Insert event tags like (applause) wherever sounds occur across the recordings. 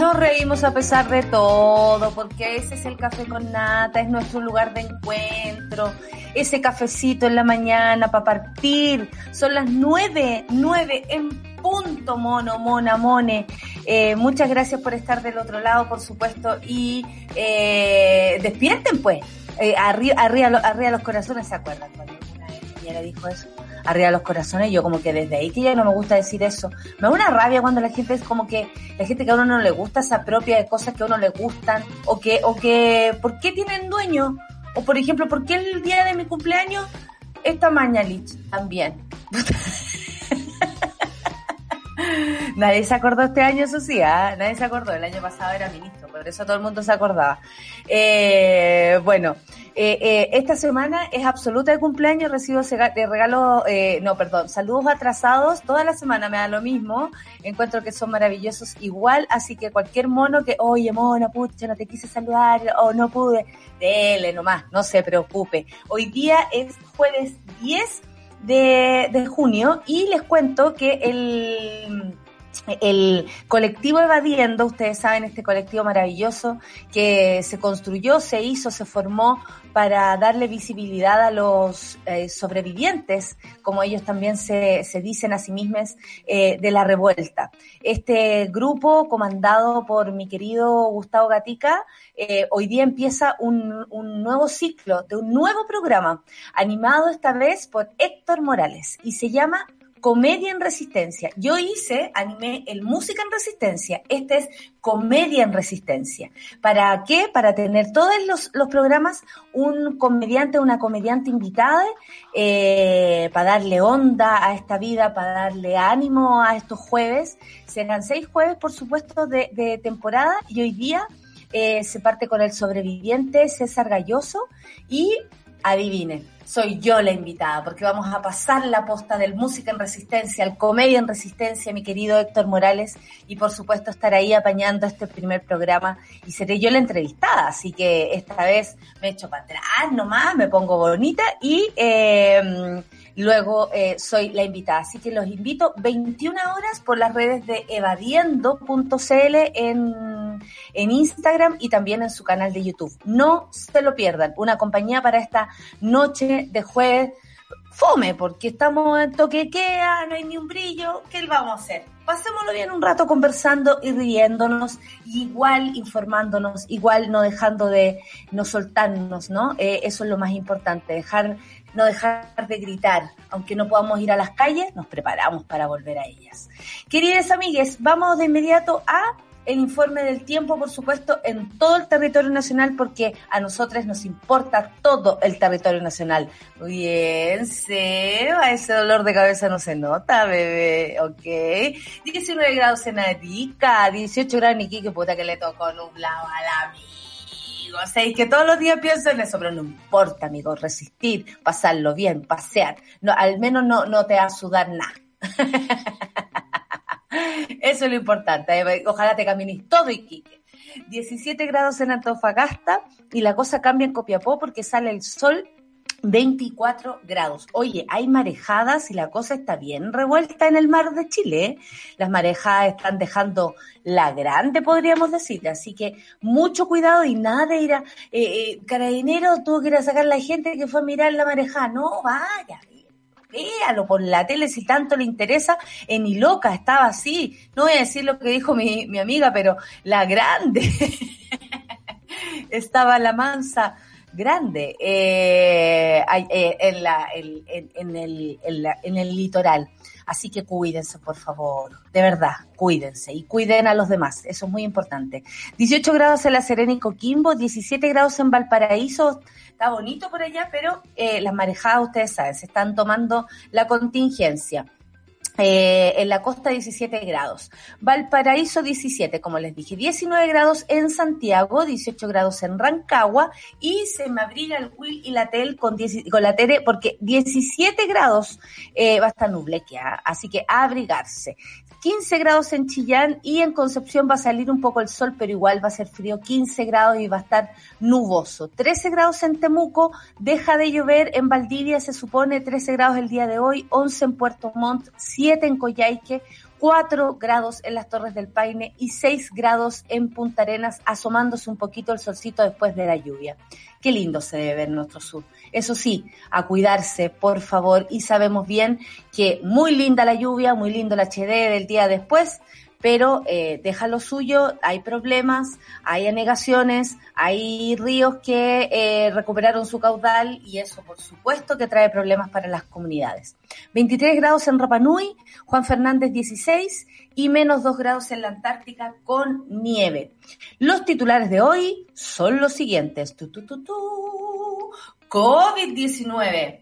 Nos reímos a pesar de todo, porque ese es el café con nata, es nuestro lugar de encuentro, ese cafecito en la mañana para partir. Son las nueve, nueve en punto, mono, mona, mone. Eh, muchas gracias por estar del otro lado, por supuesto, y eh, despierten pues. Eh, arriba, arriba, arriba los corazones, ¿se acuerdan? Cuando una vez dijo eso arriba los corazones, yo como que desde ahí que ya no me gusta decir eso. Me da una rabia cuando la gente es como que, la gente que a uno no le gusta se apropia de cosas que a uno le gustan, o que, o que, ¿por qué tienen dueño? O por ejemplo, ¿por qué el día de mi cumpleaños esta Mañalich también? (laughs) Nadie se acordó este año, eso sí, ¿ah? nadie se acordó. El año pasado era ministro, por eso todo el mundo se acordaba. Eh, bueno, eh, eh, esta semana es absoluta de cumpleaños, recibo de regalo, no, perdón, saludos atrasados, toda la semana me da lo mismo, encuentro que son maravillosos igual, así que cualquier mono que, oye, mona, pucha, no te quise saludar, o no pude, dele nomás, no se preocupe. Hoy día es jueves 10 de, de junio y les cuento que el el colectivo Evadiendo, ustedes saben, este colectivo maravilloso que se construyó, se hizo, se formó para darle visibilidad a los eh, sobrevivientes, como ellos también se, se dicen a sí mismos, eh, de la revuelta. Este grupo, comandado por mi querido Gustavo Gatica, eh, hoy día empieza un, un nuevo ciclo de un nuevo programa, animado esta vez por Héctor Morales, y se llama Comedia en Resistencia. Yo hice, animé el Música en Resistencia. Este es Comedia en Resistencia. ¿Para qué? Para tener todos los, los programas un comediante, una comediante invitada, eh, para darle onda a esta vida, para darle ánimo a estos jueves. Serán seis jueves, por supuesto, de, temporada y hoy día eh, se parte con el sobreviviente César Galloso y adivinen soy yo la invitada, porque vamos a pasar la posta del Música en Resistencia, al Comedia en Resistencia, mi querido Héctor Morales, y por supuesto estar ahí apañando este primer programa y seré yo la entrevistada, así que esta vez me echo para atrás nomás, me pongo bonita y eh, luego eh, soy la invitada. Así que los invito 21 horas por las redes de evadiendo.cl en, en Instagram y también en su canal de YouTube. No se lo pierdan, una compañía para esta noche de jueves fome, porque estamos en toquequea, no hay ni un brillo, ¿qué vamos a hacer? Pasémoslo bien un rato conversando y riéndonos, igual informándonos, igual no dejando de no soltarnos, ¿no? Eh, eso es lo más importante, dejar no dejar de gritar. Aunque no podamos ir a las calles, nos preparamos para volver a ellas. Queridas amigues, vamos de inmediato a el informe del tiempo, por supuesto, en todo el territorio nacional, porque a nosotros nos importa todo el territorio nacional. Bien, Seba, ese dolor de cabeza no se nota, bebé, ok. 19 grados en Arica, 18 grados en Iquique, puta que le tocó nublado a la mía o sea, es que todos los días pienso en eso, pero no importa, amigo, resistir, pasarlo bien, pasear. No, al menos no, no te va a sudar nada. (laughs) Eso es lo importante. Ojalá te camines todo y quique. 17 grados en Antofagasta y la cosa cambia en Copiapó porque sale el sol 24 grados. Oye, hay marejadas y la cosa está bien revuelta en el mar de Chile. ¿eh? Las marejadas están dejando la grande, podríamos decir. Así que mucho cuidado y nada de ir a... Eh, eh carabinero tuvo que ir a sacar a la gente que fue a mirar la marejada. No, vaya, véalo por la tele si tanto le interesa. En Iloca estaba así. No voy a decir lo que dijo mi, mi amiga, pero la grande. (laughs) estaba la mansa grande eh, eh, en, la, en, el, en, el litoral. Así que cuídense, por favor. De verdad, cuídense y cuiden a los demás. Eso es muy importante. 18 grados en La Serena y Coquimbo, 17 grados en Valparaíso. Está bonito por allá, pero eh, las marejadas, ustedes saben, se están tomando la contingencia. Eh, en la costa 17 grados. Valparaíso 17, como les dije, 19 grados en Santiago, 18 grados en Rancagua y se me abriga el Will y la Tel con, con la Tere porque 17 grados eh, va a estar nublequeada, así que abrigarse. 15 grados en Chillán y en Concepción va a salir un poco el sol, pero igual va a ser frío, 15 grados y va a estar nuboso. 13 grados en Temuco, deja de llover en Valdivia, se supone 13 grados el día de hoy, 11 en Puerto Montt, 7 en Coyhaique, 4 grados en las Torres del Paine y 6 grados en Punta Arenas, asomándose un poquito el solcito después de la lluvia. Qué lindo se debe ver nuestro sur. Eso sí, a cuidarse, por favor, y sabemos bien que muy linda la lluvia, muy lindo el HD del día después, pero eh, deja lo suyo, hay problemas, hay anegaciones, hay ríos que eh, recuperaron su caudal y eso por supuesto que trae problemas para las comunidades. 23 grados en Rapanui, Juan Fernández 16 y menos 2 grados en la Antártica con nieve. Los titulares de hoy son los siguientes. COVID-19.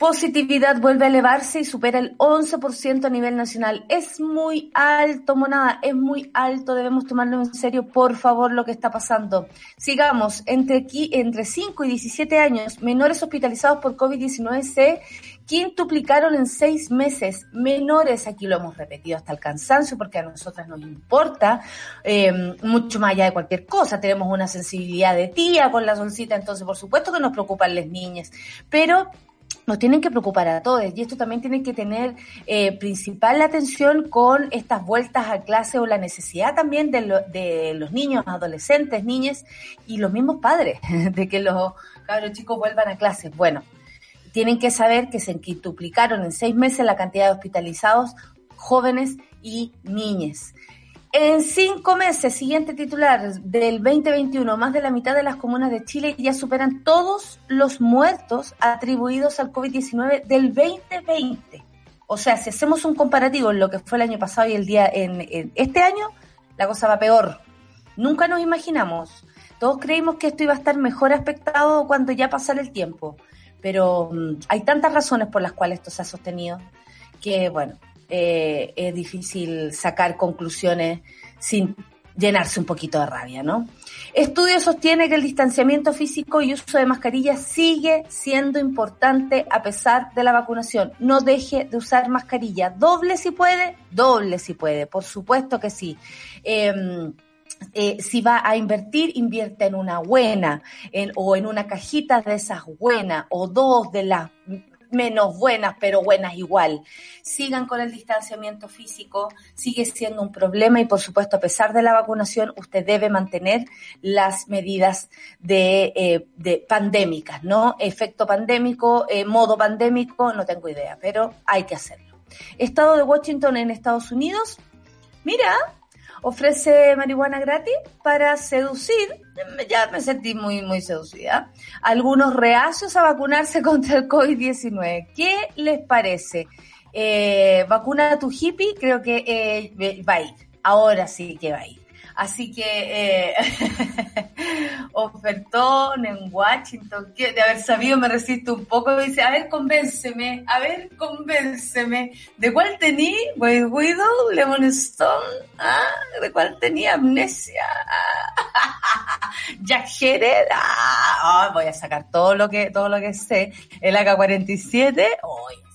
Positividad vuelve a elevarse y supera el 11% a nivel nacional. Es muy alto, monada, es muy alto. Debemos tomarlo en serio, por favor, lo que está pasando. Sigamos. Entre, aquí, entre 5 y 17 años, menores hospitalizados por COVID-19 se quintuplicaron en seis meses. Menores, aquí lo hemos repetido hasta el cansancio, porque a nosotras nos importa eh, mucho más allá de cualquier cosa. Tenemos una sensibilidad de tía con la solcita, entonces por supuesto que nos preocupan las niñas. Pero nos tienen que preocupar a todos y esto también tiene que tener eh, principal atención con estas vueltas a clase o la necesidad también de, de los niños, adolescentes, niñas y los mismos padres (laughs) de que los cabros chicos vuelvan a clases. Bueno, tienen que saber que se quintuplicaron en seis meses la cantidad de hospitalizados jóvenes y niñas. En cinco meses, siguiente titular del 2021, más de la mitad de las comunas de Chile ya superan todos los muertos atribuidos al COVID-19 del 2020. O sea, si hacemos un comparativo en lo que fue el año pasado y el día en, este año, la cosa va peor. Nunca nos imaginamos. Todos creímos que esto iba a estar mejor aspectado cuando ya pasara el tiempo. Pero mm, hay tantas razones por las cuales esto se ha sostenido que, bueno, eh, es difícil sacar conclusiones sin llenarse un poquito de rabia, ¿no? Estudio sostiene que el distanciamiento físico y uso de mascarillas sigue siendo importante a pesar de la vacunación. No deje de usar mascarilla. Doble si puede, doble si puede, por supuesto que sí. Em, eh, si va a invertir, invierta en una buena en, o en una cajita de esas buenas o dos de las menos buenas, pero buenas igual. Sigan con el distanciamiento físico, sigue siendo un problema y por supuesto a pesar de la vacunación usted debe mantener las medidas de, eh, de pandémicas, ¿no? Efecto pandémico, eh, modo pandémico, no tengo idea, pero hay que hacerlo. Estado de Washington en Estados Unidos. Mira, ofrece marihuana gratis para seducir, ya me sentí muy, muy seducida, algunos reacios a vacunarse (laughs) contra el COVID-19. ¿Qué les parece? Eh, vacuna a tu hippie, creo que va a ir. Ahora sí que va a ir. Así que eh, (laughs) ofertón en Washington, de haber sabido me resisto un poco, dice, a ver, convénceme, a ver, convénceme. ¿De cuál tenía? White Widow, Lemon Stone, ¿Ah? ¿de cuál tenía? Amnesia. (laughs) Jack Herer, ah, voy a sacar todo lo que, todo lo que sé. El AK-47, hoy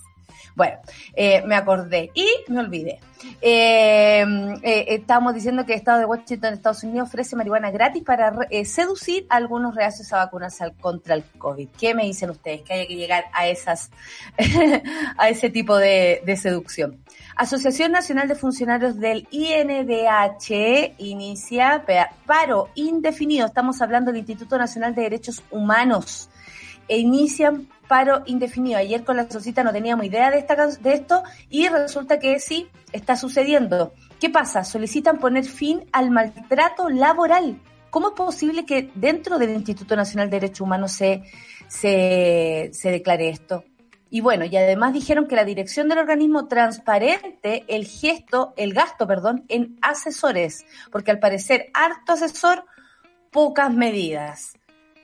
bueno, eh, me acordé y me olvidé. Eh, eh, estábamos diciendo que el Estado de Washington, Estados Unidos, ofrece marihuana gratis para seducir a algunos reacios a vacunarse contra el COVID. ¿Qué me dicen ustedes? Que haya que llegar a esas, (laughs) a ese tipo de seducción. Asociación Nacional de Funcionarios del INDH inicia paro indefinido. Estamos hablando del Instituto Nacional de Derechos Humanos. E inician paro indefinido. Ayer con la socita no teníamos idea de, esta, de esto y resulta que sí, está sucediendo. ¿Qué pasa? Solicitan poner fin al maltrato laboral. ¿Cómo es posible que dentro del Instituto Nacional de Derechos Humanos se, se, se declare esto? Y bueno, y además dijeron que la dirección del organismo transparente el gesto, el gasto, perdón, en asesores, porque al parecer harto asesor, pocas medidas.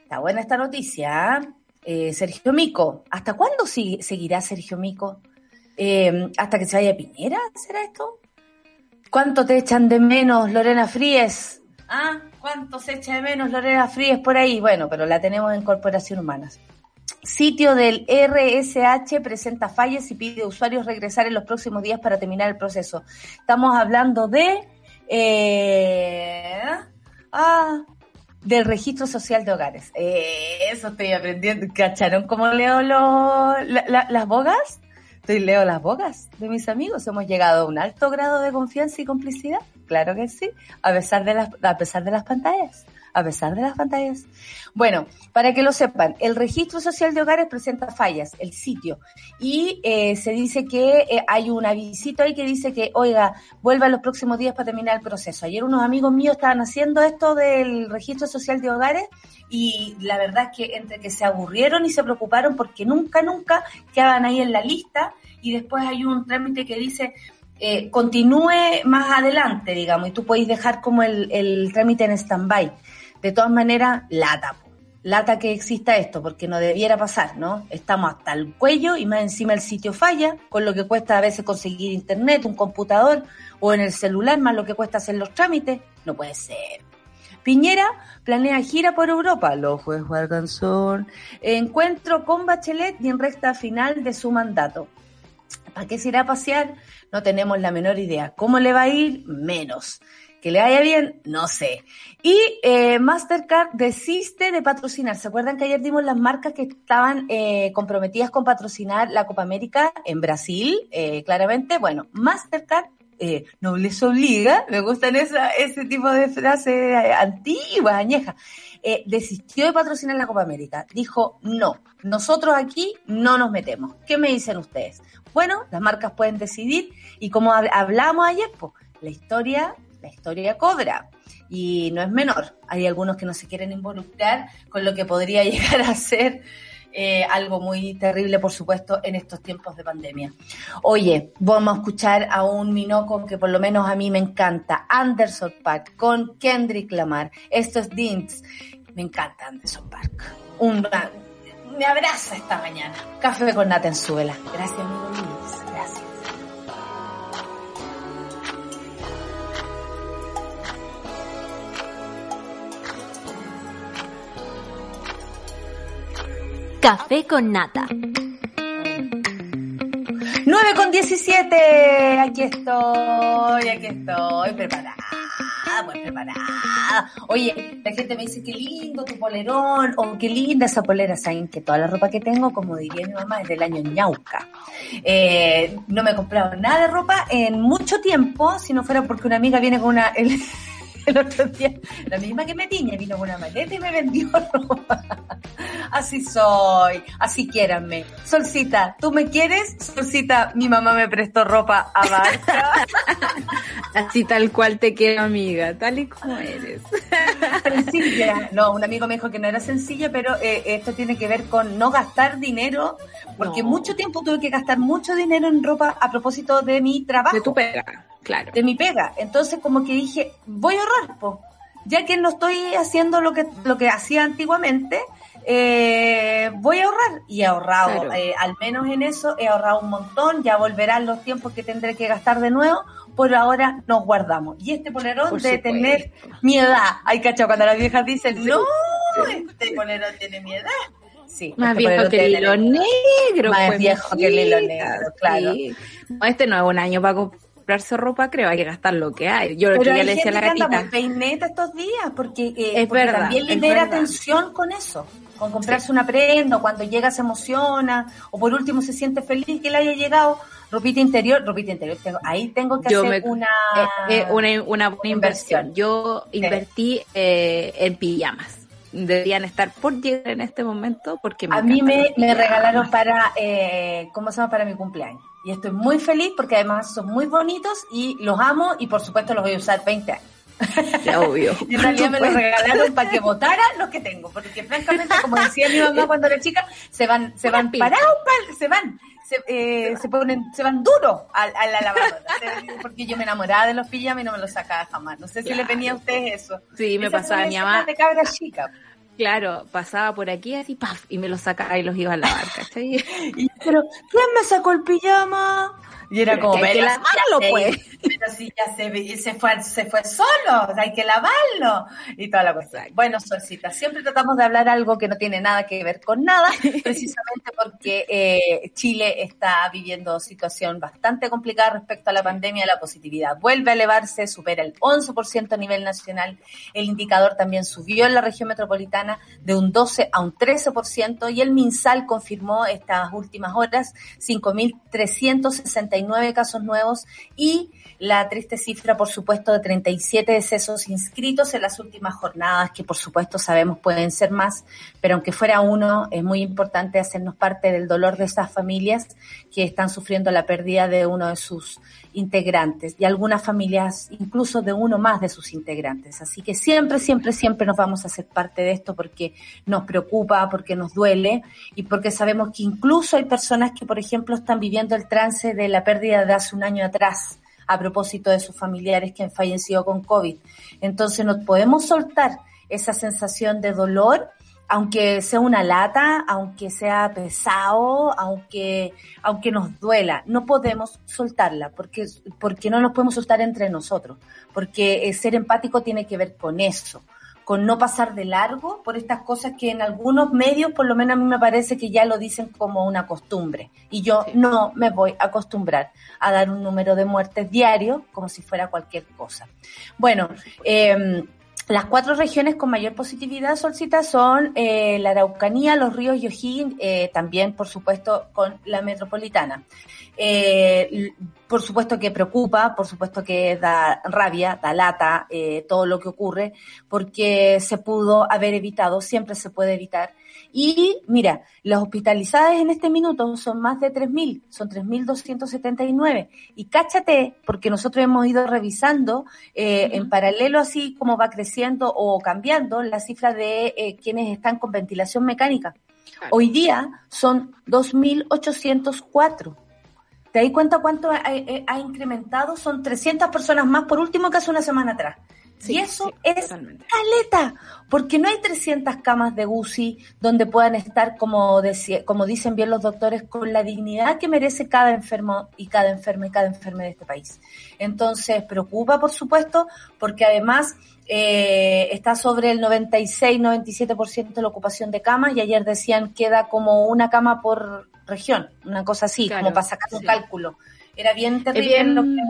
Está buena esta noticia, ¿eh? Eh, Sergio Mico. ¿Hasta cuándo seguirá Sergio Mico? eh, hasta que se vaya Piñera, ¿será esto? ¿Cuánto te echan de menos, Lorena Fríes? ¿Ah? ¿Cuánto se echa de menos, Lorena Fríes, por ahí? Bueno, pero la tenemos en Corporación Humanas. Sitio del RSH presenta fallas y pide a usuarios regresar en los próximos días para terminar el proceso. Estamos hablando de... Eh, ah, del registro social de hogares. Eh, eso estoy aprendiendo. ¿Cacharon cómo leo las bogas? Estoy leo las bogas de mis amigos. Hemos llegado a un alto grado de confianza y complicidad. Claro que sí, a pesar de las, a pesar de las pantallas a pesar de las pantallas. Bueno, para que lo sepan, el registro social de hogares presenta fallas, el sitio, y eh, se dice que eh, hay un avisito ahí que dice que, oiga, vuelva los próximos días para terminar el proceso. Ayer unos amigos míos estaban haciendo esto del registro social de hogares y la verdad es que entre que se aburrieron y se preocuparon porque nunca, nunca quedaban ahí en la lista y después hay un trámite que dice eh, continúe más adelante, digamos, y tú podéis dejar como el, el trámite en stand-by. De todas maneras, lata, lata que exista esto, porque no debiera pasar, ¿no? Estamos hasta el cuello y más encima el sitio falla, con lo que cuesta a veces conseguir internet, un computador o en el celular, más lo que cuesta hacer los trámites. No puede ser. Piñera planea gira por Europa. Los jueces alcanzó encuentro con Bachelet y en recta final de su mandato. ¿Para qué se irá a pasear? No tenemos la menor idea. ¿Cómo le va a ir? Menos. Que le vaya bien, no sé. Y eh, Mastercard desiste de patrocinar. ¿Se acuerdan que ayer dimos las marcas que estaban eh, comprometidas con patrocinar la Copa América en Brasil? Eh, claramente, bueno, Mastercard eh, no les obliga, me gustan esa, ese tipo de frases antiguas, añejas, desistió de patrocinar la Copa América. Dijo, no, nosotros aquí no nos metemos. ¿Qué me dicen ustedes? Bueno, las marcas pueden decidir y como hablamos ayer, pues, la historia la historia cobra y no es menor. Hay algunos que no se quieren involucrar con lo que podría (laughs) llegar a ser eh, algo muy terrible, por supuesto, en estos tiempos de pandemia. Oye, vamos a escuchar a un Minoco que por lo menos a mí me encanta, Anderson Park, con Kendrick Lamar. Esto es Dints. Me encanta Anderson Park. Un, me abraza esta mañana. Café con nata en suela. Gracias, amigo Luis. Gracias. Café con nata. 9 con 17. Aquí estoy, aquí estoy, preparada, pues preparada. Oye, la gente me dice qué lindo tu polerón, o qué linda esa polera. Saben que toda la ropa que tengo, como diría mi mamá, es del año ñauca. Eh, no me he comprado nada de ropa en mucho tiempo, si no fuera porque una amiga viene con una. (laughs) (laughs) otro día, la misma que me tiñe, vino con una maleta y me vendió (laughs) ropa. Así soy, así quiéranme. Solcita, ¿tú me quieres? Solcita, mi mamá me prestó ropa a marca. (laughs) así tal cual te quiero, amiga, tal y como eres. Sencilla. No, un amigo me dijo que no era sencilla, pero eh, esto tiene que ver con no gastar dinero, porque mucho tiempo tuve que gastar mucho dinero en ropa a propósito de mi trabajo. De tu pega. Claro. De mi pega. Entonces como que dije, voy a ahorrar, po. ya que no estoy haciendo lo que, lo que hacía antiguamente, eh, voy a ahorrar. Y he ahorrado, eh, al menos en eso, he ahorrado un montón, ya volverán los tiempos que tendré que gastar de nuevo, por ahora nos guardamos. Y este polerón de tener mi edad, hay cacho cuando las viejas dicen, no, este polerón tiene mi edad. Sí, más este viejo que el hilo negro. Más pues, viejo que el hilo negro, claro. este no es un año para comprarse ropa, creo, hay que gastar lo que hay. Yo lo que ya le decía a la gatita. peineta estos días, porque, eh, también le da atención con eso, con comprarse una prenda, cuando llega se emociona, o por último se siente feliz que le haya llegado ropita interior, ropita interior, ahí tengo que hacer una, eh, eh, una, una buena inversión. Yo invertí en pijamas deberían estar por llegar en este momento porque a mí me, me regalaron para eh, cómo se llama para mi cumpleaños. Y estoy muy feliz porque además son muy bonitos y los amo y por supuesto los voy a usar 20 años. obvio. y (laughs) en realidad me los regalaron para que votara los que tengo, porque francamente, como decía mi mamá (laughs) cuando era chica, se van, se van parados, se van, se, eh, se ponen, se van duros a, a, la lavadora. (laughs) porque yo me enamoraba de los pijamas y no me los sacaba jamás. No sé si le venía a ustedes eso. Sí, me pasaba mi mamá. De cabra chica. Claro, pasaba por aquí así, ¡paf! y me los sacaba y los iba a lavar, ¿cachai? (laughs) y, pero, ¿quién me sacó el pijama? Y era como, que lavarlo, pues. Pero si ya se, se, fue, se fue solo, hay que lavarlo. Y toda la cosa. Bueno, Solcita, siempre tratamos de hablar algo que no tiene nada que ver con nada, (laughs) precisamente porque eh, Chile está viviendo situación bastante complicada respecto a la pandemia. La positividad vuelve a elevarse, supera el 11% a nivel nacional. El indicador también subió en la región metropolitana de un 12 a un 13% y el MinSal confirmó estas últimas horas 5.369 nueve casos nuevos y la triste cifra, por supuesto, de 37 decesos inscritos en las últimas jornadas, que por supuesto sabemos pueden ser más, pero aunque fuera uno, es muy importante hacernos parte del dolor de estas familias que están sufriendo la pérdida de uno de sus integrantes y algunas familias incluso de uno más de sus integrantes. Así que siempre, siempre, siempre nos vamos a hacer parte de esto porque nos preocupa, porque nos duele y porque sabemos que incluso hay personas que, por ejemplo, están viviendo el trance de la pérdida de hace un año atrás a propósito de sus familiares que han fallecido con COVID. Entonces no podemos soltar esa sensación de dolor, aunque sea una lata, aunque sea pesado, aunque, aunque nos duela, no podemos soltarla, porque, porque no nos podemos soltar entre nosotros, porque eh, ser empático tiene que ver con eso con no pasar de largo por estas cosas que en algunos medios, por lo menos a mí me parece que ya lo dicen como una costumbre. Y yo no me voy a acostumbrar a dar un número de muertes diario como si fuera cualquier cosa. Bueno, eh, las cuatro regiones con mayor positividad, Solcita, son eh, la Araucanía, los ríos y O'Higgins, eh, también, por supuesto, con la metropolitana. Eh, por supuesto que preocupa, por supuesto que da rabia, da lata todo lo que ocurre, porque se pudo haber evitado, siempre se puede evitar. Y mira, las hospitalizadas en este minuto son más de 3.000, son 3.279. Y cáchate, porque nosotros hemos ido revisando eh, en paralelo así como va creciendo o cambiando la cifra de eh, quienes están con ventilación mecánica. Hoy día son 2.804. ¿Te das cuenta cuánto ha, ha, incrementado? Son 300 personas más por último que hace una semana atrás y eso es caleta, porque no hay 300 camas de UCI donde puedan estar, como, como dicen bien los doctores, con la dignidad que merece cada enfermo y cada enferma y cada enferma de este país. Entonces, preocupa, por supuesto, porque además eh, está sobre el 96-97% de la ocupación de camas y ayer decían queda como una cama por región, una cosa así, como para sacar un cálculo. Era bien terrible,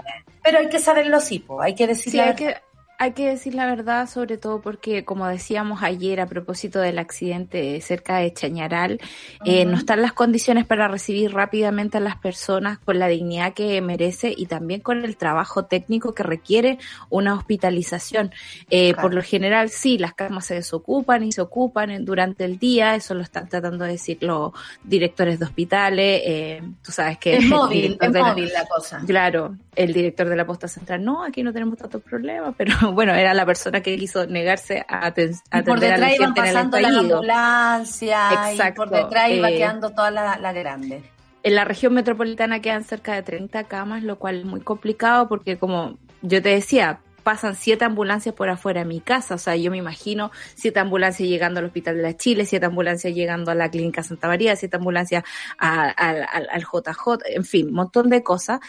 pero hay que saberlo así, hay que decirlo. hay que hay que decir la verdad, sobre todo porque, como decíamos ayer a propósito del accidente cerca de Chañaral, eh, no están las condiciones para recibir rápidamente a las personas con la dignidad que merece y también con el trabajo técnico que requiere una hospitalización. Eh, por lo general, sí, las camas se desocupan y se ocupan durante el día, eso lo están tratando de decir los directores de hospitales. Eh, tú sabes que. Es móvil, es móvil la cosa. Claro, el director de la posta central, no, aquí no tenemos tantos problemas, pero bueno, era la persona que quiso negarse a, atender por detrás a la gente pasando la ambulancia y por detrás iba eh, quedando toda la, la grande. En la región metropolitana quedan cerca de 30 camas, lo cual es muy complicado porque como yo te decía, pasan siete ambulancias por afuera de mi casa. O sea, yo me imagino siete ambulancias llegando al Hospital de la Chile, siete ambulancias llegando a la Clínica Santa María, siete ambulancias al, JJ, en fin, un montón de cosas.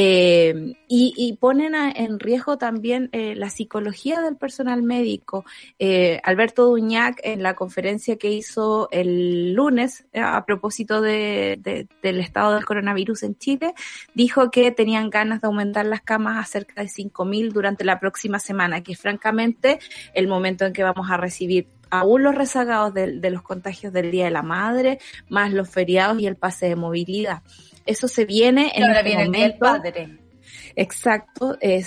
Eh, y, ponen en riesgo también eh, la psicología del personal médico. Eh, Alberto Duñac, en la conferencia que hizo el lunes a propósito de, del estado del coronavirus en Chile, dijo que tenían ganas de aumentar las camas a cerca de 5.000 durante la próxima semana, que es francamente el momento en que vamos a recibir aún los rezagados de, los contagios del Día de la Madre, más los feriados y el pase de movilidad. Eso se viene en ahora este viene el padre. Exacto, eh,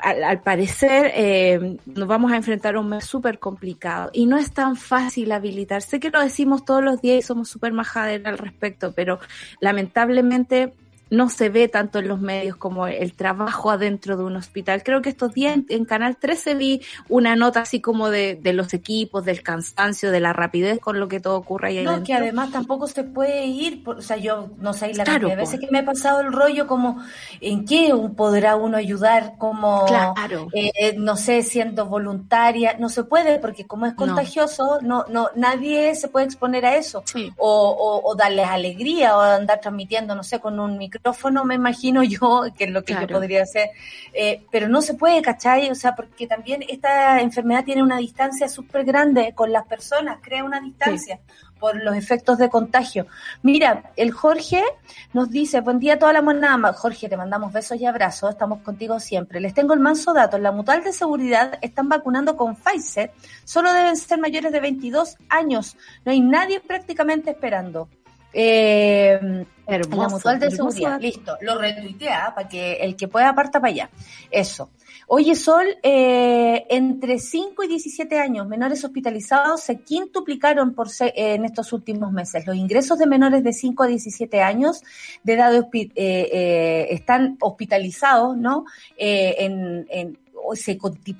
al, parecer eh, nos vamos a enfrentar a un mes súper complicado y no es tan fácil habilitar. Sé que lo decimos todos los días y somos súper majaderos al respecto, pero lamentablemente no se ve tanto en los medios como el trabajo adentro de un hospital. Creo que estos días en, Canal 13 vi una nota así como de, los equipos, del cansancio, de la rapidez con lo que todo ocurre ahí No, que además tampoco se puede ir, o sea, yo no sé, la claro, a veces que me he pasado el rollo como, ¿en qué podrá uno ayudar? Como, claro. Eh, no sé, siendo voluntaria, no se puede porque como es contagioso, no, no, nadie se puede exponer a eso. O, o, darles alegría o andar transmitiendo, no sé, con un micrófono, me imagino yo, que es lo que yo podría hacer. Eh, pero no se puede, ¿cachai? O sea, porque también esta enfermedad tiene una distancia súper grande con las personas, crea una distancia. por los efectos de contagio. Mira, el Jorge nos dice, buen día a toda la monada. Jorge, te mandamos besos y abrazos, estamos contigo siempre. Les tengo el manso dato, en la mutual de seguridad están vacunando con Pfizer, solo deben ser mayores de 22 años, no hay nadie prácticamente esperando. Eh, Hermoso, la mutual de seguridad. Listo, lo retuitea para que el que pueda aparta para allá. Eso. Oye, Sol, eh, entre 5 y 17 años, menores hospitalizados se quintuplicaron por en estos últimos meses. Los ingresos de menores de 5 a 17 años de edad eh, eh, están hospitalizados, ¿no? en, en, se,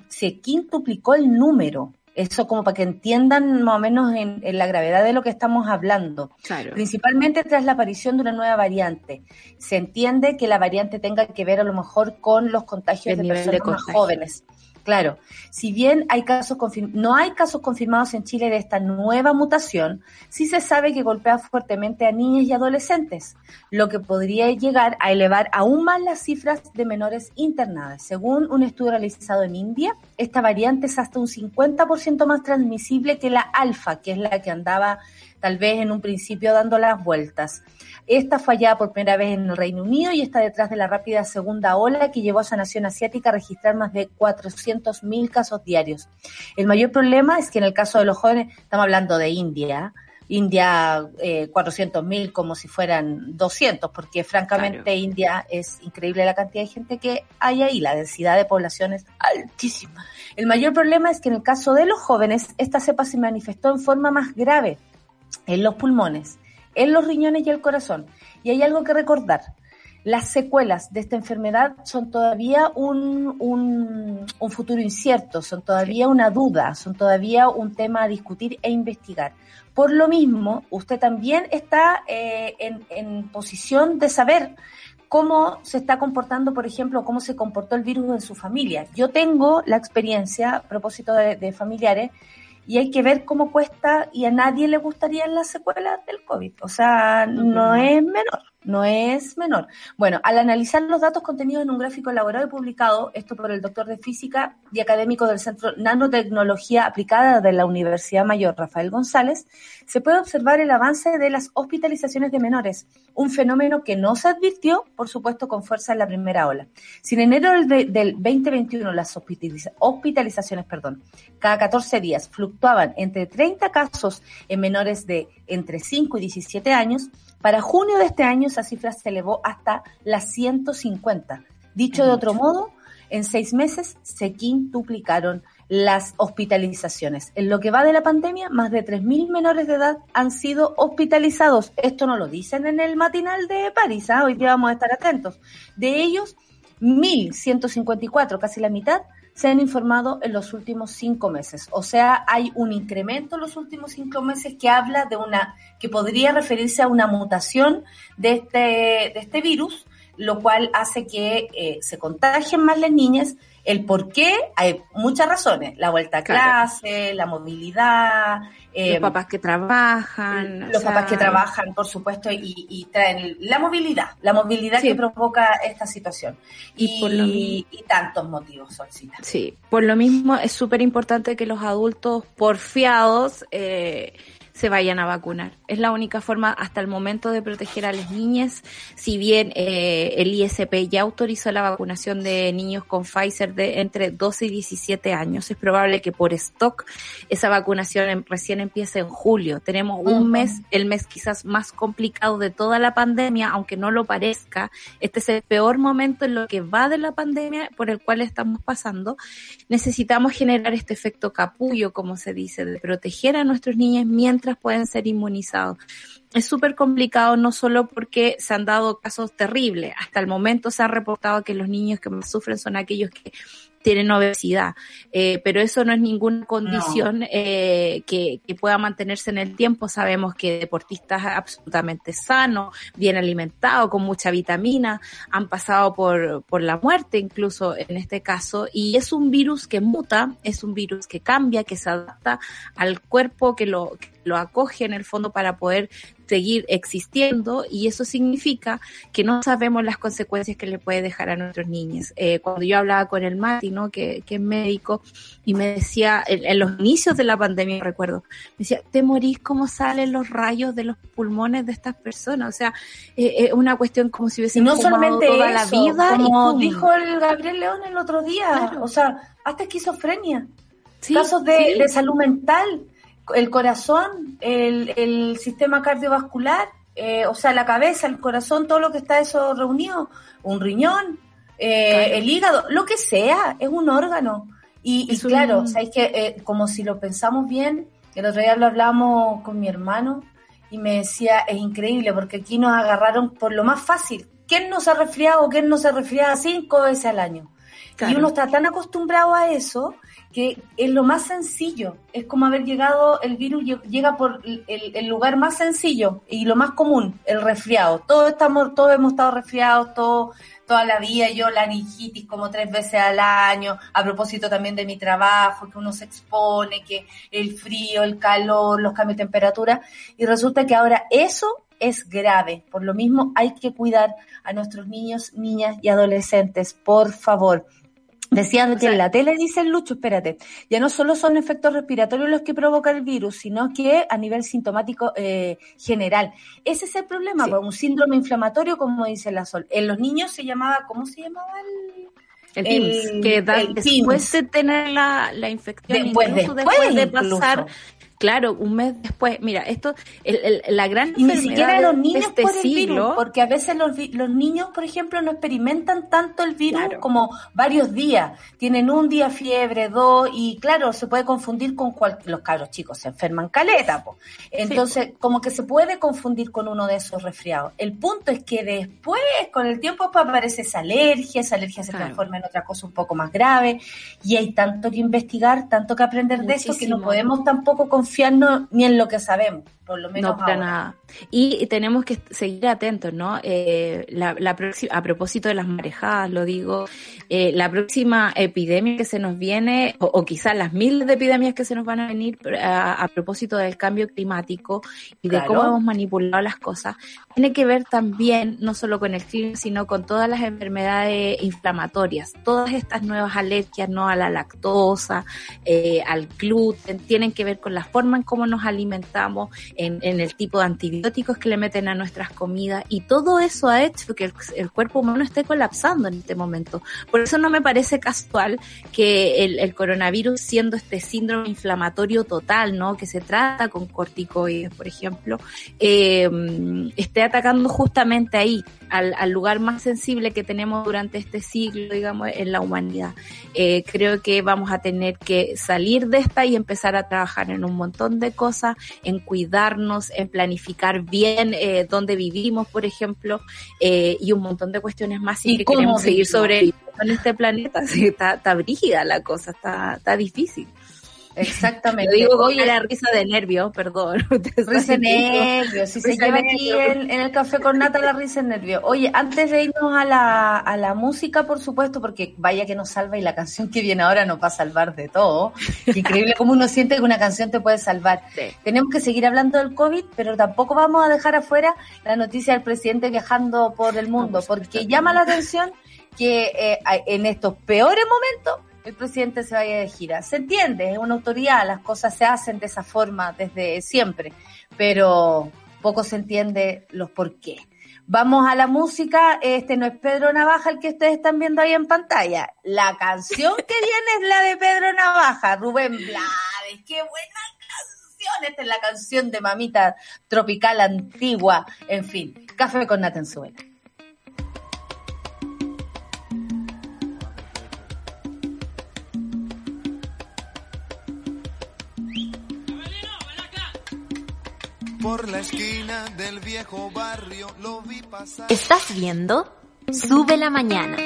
se quintuplicó el número. Eso como para que entiendan más o menos en, la gravedad de lo que estamos hablando. Principalmente tras la aparición de una nueva variante. Se entiende que la variante tenga que ver a lo mejor con los contagios de personas más jóvenes. Claro, si bien hay casos no hay casos confirmados en Chile de esta nueva mutación, sí se sabe que golpea fuertemente a niñas y adolescentes, lo que podría llegar a elevar aún más las cifras de menores internadas. Según un estudio realizado en India, esta variante es hasta un 50% más transmisible que la alfa, que es la que andaba tal vez en un principio dando las vueltas. Esta fue allá por primera vez en el Reino Unido y está detrás de la rápida segunda ola que llevó a esa nación asiática a registrar más de 400.000 casos diarios. El mayor problema es que en el caso de los jóvenes, estamos hablando de India, India eh, 400.000 como si fueran 200, porque francamente India es increíble la cantidad de gente que hay ahí, la densidad de población es altísima. El mayor problema es que en el caso de los jóvenes, esta cepa se manifestó en forma más grave en los pulmones en los riñones y el corazón. Y hay algo que recordar. Las secuelas de esta enfermedad son todavía un, un, futuro incierto, son todavía una duda, son todavía un tema a discutir e investigar. Por lo mismo, usted también está eh, en, en posición de saber cómo se está comportando, por ejemplo, cómo se comportó el virus en su familia. Yo tengo la experiencia, a propósito de familiares, y hay que ver cómo cuesta y a nadie le gustaría las secuelas del COVID. O sea, no es menor no es menor. Bueno, al analizar los datos contenidos en un gráfico elaborado y publicado, esto por el doctor de física y académico del Centro Nanotecnología Aplicada de la Universidad Mayor, Rafael González, se puede observar el avance de las hospitalizaciones de menores, un fenómeno que no se advirtió, por supuesto, con fuerza en la primera ola. Si en enero del, 2021 las hospitalizaciones, perdón, cada 14 días fluctuaban entre 30 casos en menores de entre 5 y 17 años, para junio de este año esa cifra se elevó hasta las 150. Dicho de otro modo, en seis meses se quintuplicaron las hospitalizaciones. En lo que va de la pandemia, más de 3.000 menores de edad han sido hospitalizados. Esto no lo dicen en el matinal de París, ¿ah? hoy día vamos a estar atentos. De ellos, 1.154, casi la mitad, se han informado en los últimos cinco meses. O sea, hay un incremento en los últimos cinco meses que habla de una, que podría referirse a una mutación de este, de este virus, lo cual hace que eh, se contagien más las niñas. El por qué, hay muchas razones. La vuelta a clase, la movilidad, los em, papás que trabajan. Los papás que trabajan, por supuesto, y, traen la movilidad, la movilidad que provoca esta situación. Y, y, tantos motivos, Solcita. Sí, por lo mismo es súper importante que los adultos porfiados eh, se vayan a vacunar. Es la única forma hasta el momento de proteger a las niñas. Si bien eh, el ISP ya autorizó la vacunación de niños con Pfizer de entre 12 y 17 años, es probable que por stock esa vacunación em, recién empiece en julio. Tenemos un mes, el mes quizás más complicado de toda la pandemia, aunque no lo parezca. Este es el peor momento en lo que va de la pandemia por el cual estamos pasando. Necesitamos generar este efecto capullo, como se dice, de proteger a nuestros niños mientras pueden ser inmunizados. Es súper complicado no solo porque se han dado casos terribles, hasta el momento se ha reportado que los niños que más sufren son aquellos que tienen obesidad, eh, pero eso no es ninguna condición eh, que, pueda mantenerse en el tiempo. Sabemos que deportistas absolutamente sanos, bien alimentados, con mucha vitamina, han pasado por, por la muerte incluso en este caso, y es un virus que muta, es un virus que cambia, que se adapta al cuerpo, que lo, que lo acoge en el fondo para poder seguir existiendo y eso significa que no sabemos las consecuencias que le puede dejar a nuestros niños. Eh, cuando yo hablaba con el Mati, ¿no? que, que es médico, y me decía, en, los inicios de la pandemia, recuerdo, me decía, te morís cómo salen los rayos de los pulmones de estas personas. O sea, es eh, eh, una cuestión como si hubiese no solamente toda la vida. Como dijo el Gabriel León el otro día, o sea, hasta esquizofrenia. casos de, de salud mental el corazón, el, el sistema cardiovascular, eh, o sea, la cabeza, el corazón, todo lo que está eso reunido, un riñón, eh, el hígado, lo que sea, es un órgano. Y, claro, sabéis que eh, como si lo pensamos bien, el otro día lo hablamos con mi hermano y me decía, es increíble porque aquí nos agarraron por lo más fácil. ¿Quién nos ha resfriado? ¿Quién no se resfriado cinco veces al año? Y uno está tan acostumbrado a eso que es lo más sencillo, es como haber llegado, el virus llega por el, lugar más sencillo y lo más común, el resfriado. Todos estamos, todos hemos estado resfriados, todo, toda la vida, yo la anigitis como tres veces al año, a propósito también de mi trabajo, que uno se expone, que el frío, el calor, los cambios de temperatura, y resulta que ahora eso es grave. Por lo mismo hay que cuidar a nuestros niños, niñas y adolescentes, por favor. Decía que en la tele dice Lucho, espérate, ya no solo son efectos respiratorios los que provoca el virus, sino que a nivel sintomático eh, general. Ese es el problema, pues, un síndrome inflamatorio, como dice la Sol. En los niños se llamaba, ¿cómo se llamaba el...? El, que da, después de tener la, la infección, después, después, de pasar Claro, un mes después, mira, esto, el, la gran y ni siquiera los niños este por el siglo, porque a veces los, los, niños, por ejemplo, no experimentan tanto el virus como varios días. Tienen un día fiebre, dos, y claro, se puede confundir con cual, los cabros chicos se enferman caleta, po. entonces como que se puede confundir con uno de esos resfriados. El punto es que después, con el tiempo, pues, aparece esa alergia, esa alergia se transforma en otra cosa un poco más grave, y hay tanto que investigar, tanto que aprender de eso que no podemos tampoco confundir confiarnos ni en lo que sabemos, por lo menos. No, para nada. Y tenemos que seguir atentos, ¿no? Eh, la, la a propósito de las marejadas, lo digo, eh, la próxima epidemia que se nos viene, o, quizás las miles de epidemias que se nos van a venir a, propósito del cambio climático y de cómo hemos manipulado las cosas, tiene que ver también no solo con el clima, sino con todas las enfermedades inflamatorias, todas estas nuevas alergias, ¿no? A la lactosa, eh, al gluten, tienen que ver con la forma en cómo nos alimentamos, en, en el tipo de antibióticos que le meten a nuestras comidas y todo eso ha hecho que el, cuerpo humano esté colapsando en este momento. Por eso no me parece casual que el, coronavirus, siendo este síndrome inflamatorio total, ¿no? Que se trata con corticoides, por ejemplo, eh, esté atacando justamente ahí, al, al, lugar más sensible que tenemos durante este siglo, digamos, en la humanidad. Eh, creo que vamos a tener que salir de esta y empezar a trabajar en un montón de cosas, en cuidarnos, en planificar bien eh, dónde vivimos, por ejemplo, eh, y un montón de cuestiones más y que queremos seguir sobreviviendo en este planeta. (laughs) Sí, está, está brígida la cosa, está, está difícil. Exactamente. Yo digo, oye, la risa de nervio, perdón. (laughs) Risa de nervio, si se llama aquí en, el café con nata la risa de nervio. Oye, antes de irnos a la, a la música, por supuesto, porque vaya que nos salva y la canción que viene ahora nos va a salvar de todo. (laughs) Increíble cómo uno siente que una canción te puede salvar. Tenemos que seguir hablando del COVID, pero tampoco vamos a dejar afuera la noticia del presidente viajando por el mundo, porque llama la atención que eh, en estos peores momentos el presidente se vaya de gira. Se entiende, es una autoridad, las cosas se hacen de esa forma desde siempre, pero poco se entiende los por qué. Vamos a la música, este no es Pedro Navaja el que ustedes están viendo ahí en pantalla. La canción que viene es la de Pedro Navaja, Rubén Blades, qué buena canción, esta es la canción de mamita tropical antigua, en fin, café con Natenzuela. Por la esquina del viejo barrio lo vi pasar. ¿Estás viendo? Sube la mañana.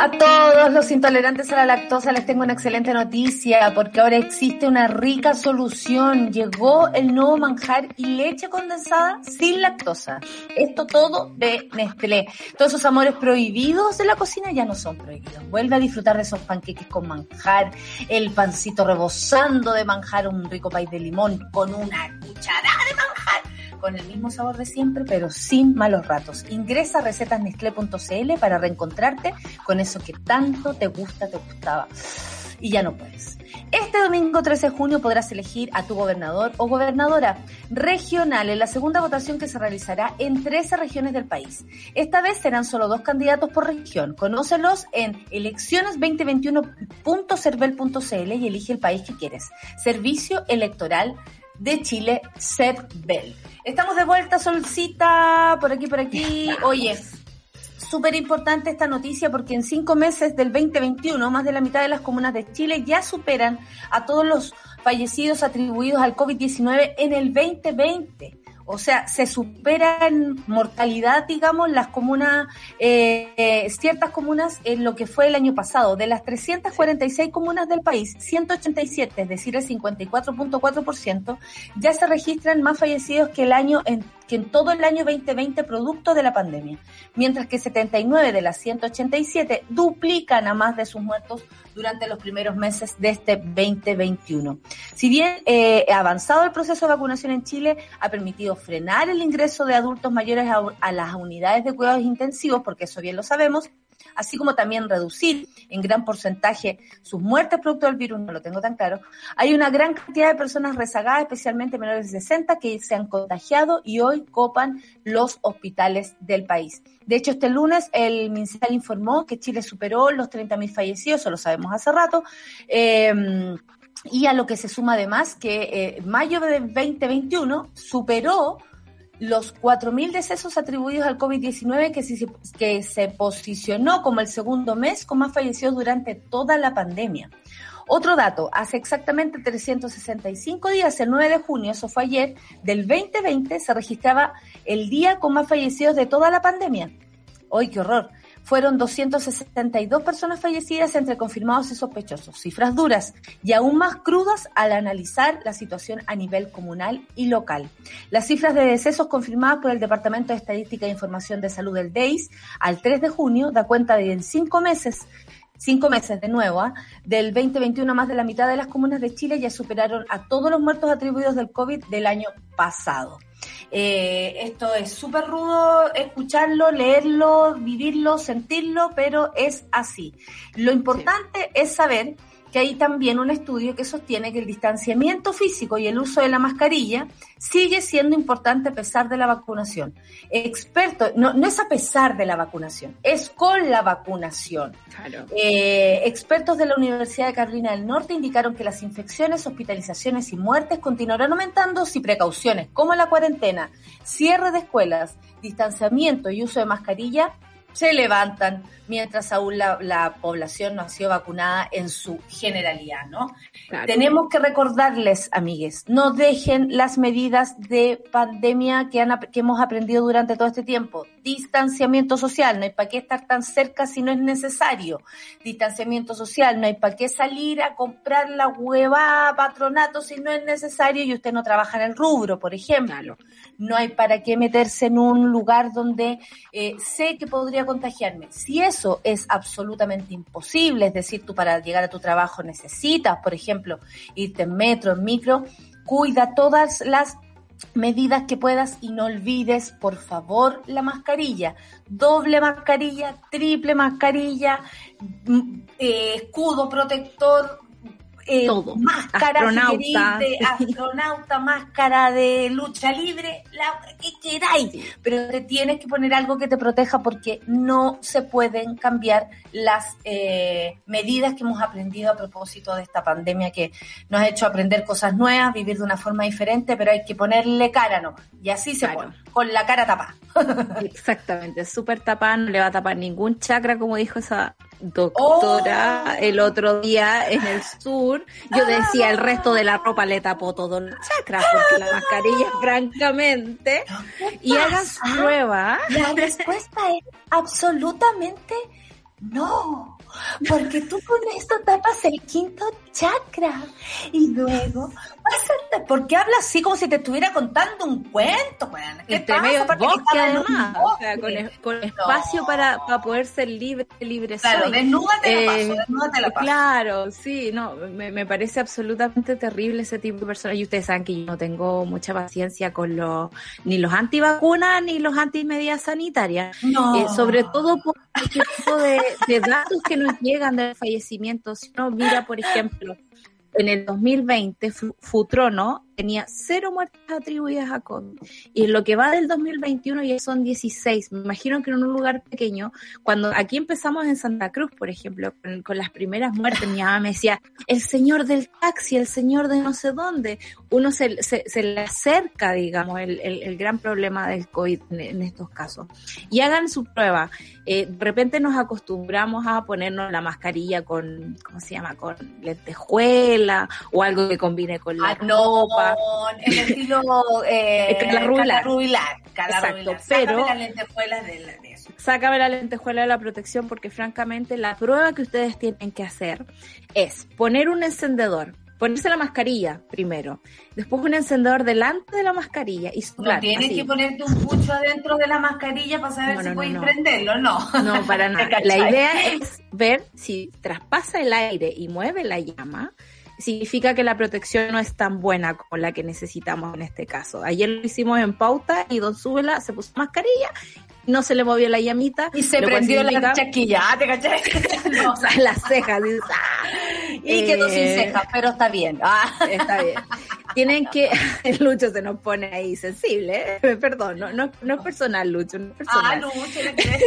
A todos los intolerantes a la lactosa les tengo una excelente noticia porque ahora existe una rica solución. Llegó el nuevo manjar y leche condensada sin lactosa. Esto todo de Nestlé. Todos esos amores prohibidos de la cocina ya no son prohibidos. Vuelve a disfrutar de esos panqueques con manjar, el pancito rebosando de manjar, un rico país de limón con una cucharada de manjar con el mismo sabor de siempre, pero sin malos ratos. Ingresa a recetasnestle.cl para reencontrarte con eso que tanto te gusta, te gustaba y ya no puedes. Este domingo 13 de junio podrás elegir a tu gobernador o gobernadora regional en la segunda votación que se realizará en 13 regiones del país. Esta vez serán solo dos candidatos por región. Conócelos en elecciones2021.cervel.cl y elige el país que quieres. Servicio Electoral de Chile, CERVEL. Estamos de vuelta, Solcita, por aquí, por aquí. Oye, súper importante esta noticia porque en cinco meses del 2021, más de la mitad de las comunas de Chile ya superan a todos los fallecidos atribuidos al COVID-19 en el 2020. O sea, se supera en mortalidad, digamos, las comunas, eh, eh, ciertas comunas en lo que fue el año pasado. De las 346 comunas del país, 187, es decir, el 54.4%, ya se registran más fallecidos que el año en que en todo el año 2020 producto de la pandemia, mientras que 79 de las 187 duplican a más de sus muertos durante los primeros meses de este 2021. Si bien eh, avanzado el proceso de vacunación en Chile, ha permitido frenar el ingreso de adultos mayores a las unidades de cuidados intensivos, porque eso bien lo sabemos, así como también reducir en gran porcentaje sus muertes producto del virus, no lo tengo tan claro, hay una gran cantidad de personas rezagadas, especialmente menores de 60, que se han contagiado y hoy copan los hospitales del país. De hecho, este lunes el MinSal informó que Chile superó los 30.000 fallecidos, eso lo sabemos hace rato. Eh, y a lo que se suma además que eh, mayo de 2021 superó los 4.000 decesos atribuidos al COVID-19 que se, que se posicionó como el segundo mes con más fallecidos durante toda la pandemia. Otro dato, hace exactamente 365 días, el 9 de junio, eso fue ayer, del 2020 se registraba el día con más fallecidos de toda la pandemia. ¡Ay, qué horror! Fueron 262 personas fallecidas entre confirmados y sospechosos, cifras duras y aún más crudas al analizar la situación a nivel comunal y local. Las cifras de decesos confirmadas por el Departamento de Estadística e Información de Salud del DEIS al 3 de junio da cuenta de en cinco meses cinco meses de nuevo, ¿ah? del 2021 más de la mitad de las comunas de Chile ya superaron a todos los muertos atribuidos del COVID del año pasado. Eh, esto es súper rudo escucharlo, leerlo, vivirlo, sentirlo, pero es así. Lo importante es saber que hay también un estudio que sostiene que el distanciamiento físico y el uso de la mascarilla sigue siendo importante a pesar de la vacunación. Expertos, no, no es a pesar de la vacunación, es con la vacunación. Eh, expertos de la Universidad de Carolina del Norte indicaron que las infecciones, hospitalizaciones y muertes continuarán aumentando si precauciones como la cuarentena, cierre de escuelas, distanciamiento y uso de mascarilla se levantan mientras aún la, población no ha sido vacunada en su generalidad, ¿no? Tenemos que recordarles, amigues, no dejen las medidas de pandemia que, han, que hemos aprendido durante todo este tiempo. Distanciamiento social, no hay para qué estar tan cerca si no es necesario. Distanciamiento social, no hay para qué salir a comprar la hueva patronato si no es necesario y usted no trabaja en el rubro, por ejemplo. No hay para qué meterse en un lugar donde eh, sé que podría contagiarme. Si es eso es absolutamente imposible, es decir, tú para llegar a tu trabajo necesitas, por ejemplo, irte en metro, en micro, cuida todas las medidas que puedas y no olvides, por favor, la mascarilla. Doble mascarilla, triple mascarilla, mm, eh, escudo protector, eh, máscara astronauta. de (laughs) astronauta, máscara de lucha libre, la que queráis, pero te tienes que poner algo que te proteja porque no se pueden cambiar las eh, medidas que hemos aprendido a propósito de esta pandemia que nos ha hecho aprender cosas nuevas, vivir de una forma diferente, pero hay que ponerle cara nomás. Y así se pone, con la cara tapada. (laughs) Exactamente, súper tapada, no le va a tapar ningún chakra, como dijo esa doctora Oh. el otro día en el sur. Yo decía, el resto de la ropa le tapó todo el chakra, porque la mascarilla, francamente, y pasa? prueba. La respuesta es absolutamente no. Porque tú con esto tapas el quinto chakra y luego a... Porque habla así como si te estuviera contando un cuento, weón? ¿Qué Entre pasa? medio bosque además, o sea, con, bosque. es- con espacio para, para poder ser libre, libre Claro, soy. desnúdate la Eh, paso, desnúdate la paso. Claro, sí, no, me, me parece absolutamente terrible ese tipo de personas. Y ustedes saben que yo no tengo mucha paciencia con los, ni los antivacunas ni los antimedidas sanitarias. No. Eh, sobre todo por este tipo de, de datos que nos llegan del fallecimiento. Si uno mira, por ejemplo, en el 2020, Fu- Futrono tenía cero muertes atribuidas a COVID. Y en lo que va del 2021 ya son 16. Me imagino que en un lugar pequeño, cuando aquí empezamos en Santa Cruz, por ejemplo, con, con las primeras muertes, mi mamá me decía, el señor del taxi, el señor de no sé dónde. Uno se, se, se le acerca, digamos, el, el, el gran problema del COVID en, en estos casos. Y hagan su prueba. Eh, de repente nos acostumbramos a ponernos la mascarilla con, ¿cómo se llama? Con lentejuela o algo que combine con la Ah, no, ropa. El (laughs) estilo eh, Carla Rubilar. Rubilar, Carla Exacto, Rubilar. pero- de, la- de eso. Sácame la lentejuela de la protección porque francamente la prueba que ustedes tienen que hacer es poner un encendedor, ponerse la mascarilla primero, después un encendedor delante de la mascarilla y No soplar. tienes así. que ponerte un pucho adentro de la mascarilla para saber No, si no, no, puedes no. prenderlo, no. No, para (laughs) ¿Te nada. La idea es ver si traspasa el aire y mueve la llama, significa que la protección no es tan buena como la que necesitamos en este caso. Ayer lo hicimos en pauta y Don Súbela se puso mascarilla, no se le movió la llamita. Y se prendió la chaquilla, ¿ah? ¿te cachai? (laughs) No. o sea, (laughs) las cejas. dices, ¡ah! Y quedó sin Eh, cejas, pero está bien. (laughs) Ah. Está bien. Tienen que. Lucho se nos pone ahí sensible, ¿eh? Perdón, no, no, no es personal, Lucho, no es Ah, personal. Lucho, ¿le crees?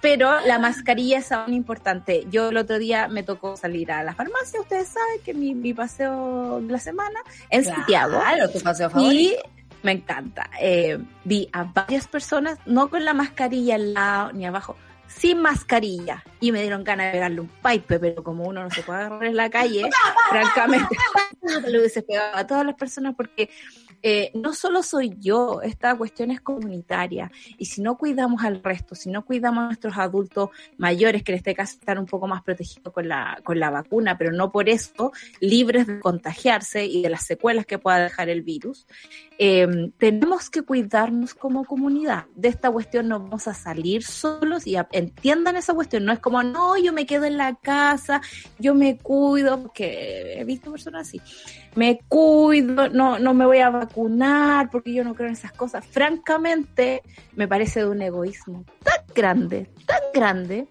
Pero la mascarilla es aún importante. Yo el otro día me tocó salir a la farmacia, ustedes saben que mi, mi paseo de la semana en Santiago. Claro, tu paseo favorito. Y me encanta. Eh, vi a varias personas, no con la mascarilla al lado ni abajo, sin mascarilla. Y me dieron ganas de pegarle un pipe, pero como uno no se puede agarrar en la calle, (laughs) francamente, (laughs) le hubiese pegado a todas las personas porque eh, no solo soy yo, esta cuestión es comunitaria. Y si no cuidamos al resto, si no cuidamos a nuestros adultos mayores, que en este caso están un poco más protegidos con la, con la vacuna, pero no por eso libres de contagiarse y de las secuelas que pueda dejar el virus, eh, tenemos que cuidarnos como comunidad. De esta cuestión no vamos a salir solos y entiendan esa cuestión. No es como, no, yo me quedo en la casa, yo me cuido, porque he visto personas así. Me cuido, no, no me voy a vacunar porque yo no creo en esas cosas. Francamente, me parece de un egoísmo tan grande, tan grande,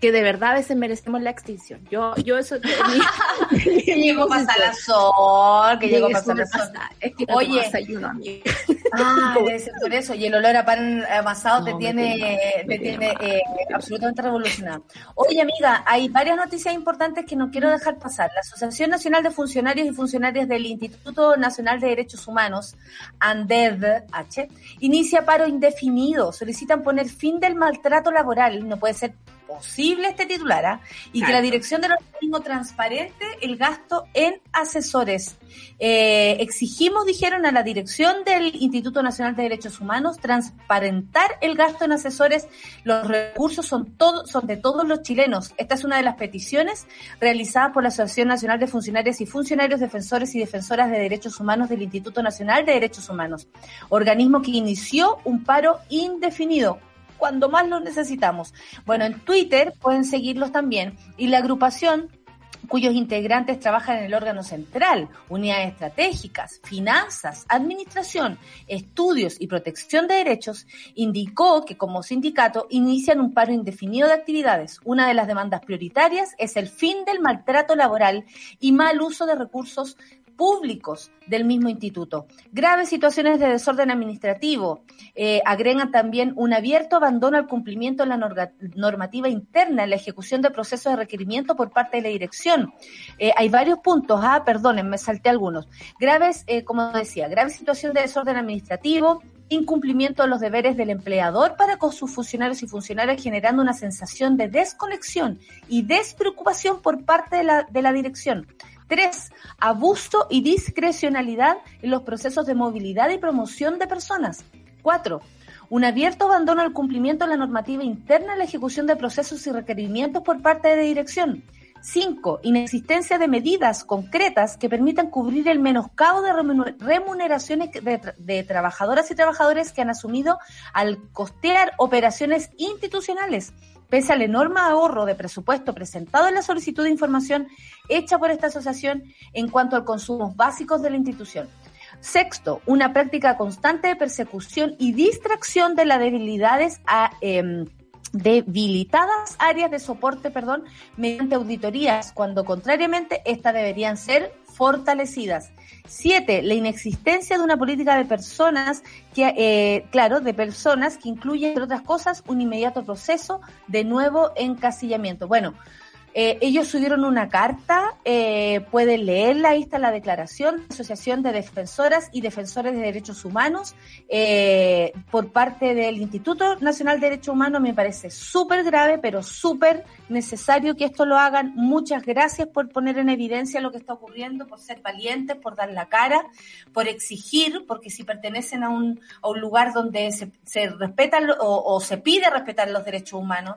que de verdad a veces merecemos la extinción. Yo, yo eso... (laughs) (laughs) mi- Que llegó mi que llegó Sí, para eso me Salazar. pasa. Es que no Oye. desayuno. (laughs) Ah, debe ser por eso. Y el olor a pan amasado No, te tiene, te tiene eh, absolutamente revolucionado. Oye, amiga, hay varias noticias importantes que no quiero dejar pasar. La Asociación Nacional de Funcionarios y Funcionarias del Instituto Nacional de Derechos Humanos, ANDED-H, inicia paro indefinido. Solicitan poner fin del maltrato laboral. No puede ser posible este titular, ¿ah? y que la dirección del organismo transparente el gasto en asesores. Eh, exigimos, dijeron a la dirección del Instituto Nacional de Derechos Humanos, transparentar el gasto en asesores. Los recursos son, todo, son de todos los chilenos. Esta es una de las peticiones realizadas por la Asociación Nacional de Funcionarias y Funcionarios Defensores y Defensoras de Derechos Humanos del Instituto Nacional de Derechos Humanos, organismo que inició un paro indefinido cuando más lo necesitamos. Bueno, en Twitter pueden seguirlos también y la agrupación cuyos integrantes trabajan en el órgano central, unidades estratégicas, finanzas, administración, estudios y protección de derechos, indicó que como sindicato inician un paro indefinido de actividades. Una de las demandas prioritarias es el fin del maltrato laboral y mal uso de recursos públicos del mismo instituto. Graves situaciones de desorden administrativo. Eh, agregan también un abierto abandono al cumplimiento de la normativa interna en la ejecución de procesos de requerimiento por parte de la dirección. Eh, hay varios puntos. Ah, perdonen, me salté algunos. Graves, eh, como decía, grave situación de desorden administrativo, incumplimiento de los deberes del empleador para con sus funcionarios y funcionarias, generando una sensación de desconexión y despreocupación por parte de la, de la dirección. Tres, abuso y discrecionalidad en los procesos de movilidad y promoción de personas. Cuatro, un abierto abandono al cumplimiento de la normativa interna en la ejecución de procesos y requerimientos por parte de dirección. Cinco, inexistencia de medidas concretas que permitan cubrir el menoscabo de remuneraciones de, trabajadoras y trabajadores que han asumido al costear operaciones institucionales, pese al enorme ahorro de presupuesto presentado en la solicitud de información hecha por esta asociación en cuanto a consumos básicos de la institución. Sexto, una práctica constante de persecución y distracción de las debilidades a, eh, debilitadas áreas de soporte, perdón, mediante auditorías, cuando contrariamente estas deberían ser fortalecidas. Siete, la inexistencia de una política de personas que, eh, claro, de personas que incluye, entre otras cosas, un inmediato proceso de nuevo encasillamiento. Bueno, eh, ellos subieron una carta, eh, pueden leerla, ahí está la declaración de Asociación de Defensoras y Defensores de Derechos Humanos eh, por parte del Instituto Nacional de Derechos Humanos. Me parece súper grave, pero súper necesario que esto lo hagan. Muchas gracias por poner en evidencia lo que está ocurriendo, por ser valientes, por dar la cara, por exigir, porque si pertenecen a un, a un lugar donde se, se respetan o, o se pide respetar los derechos humanos,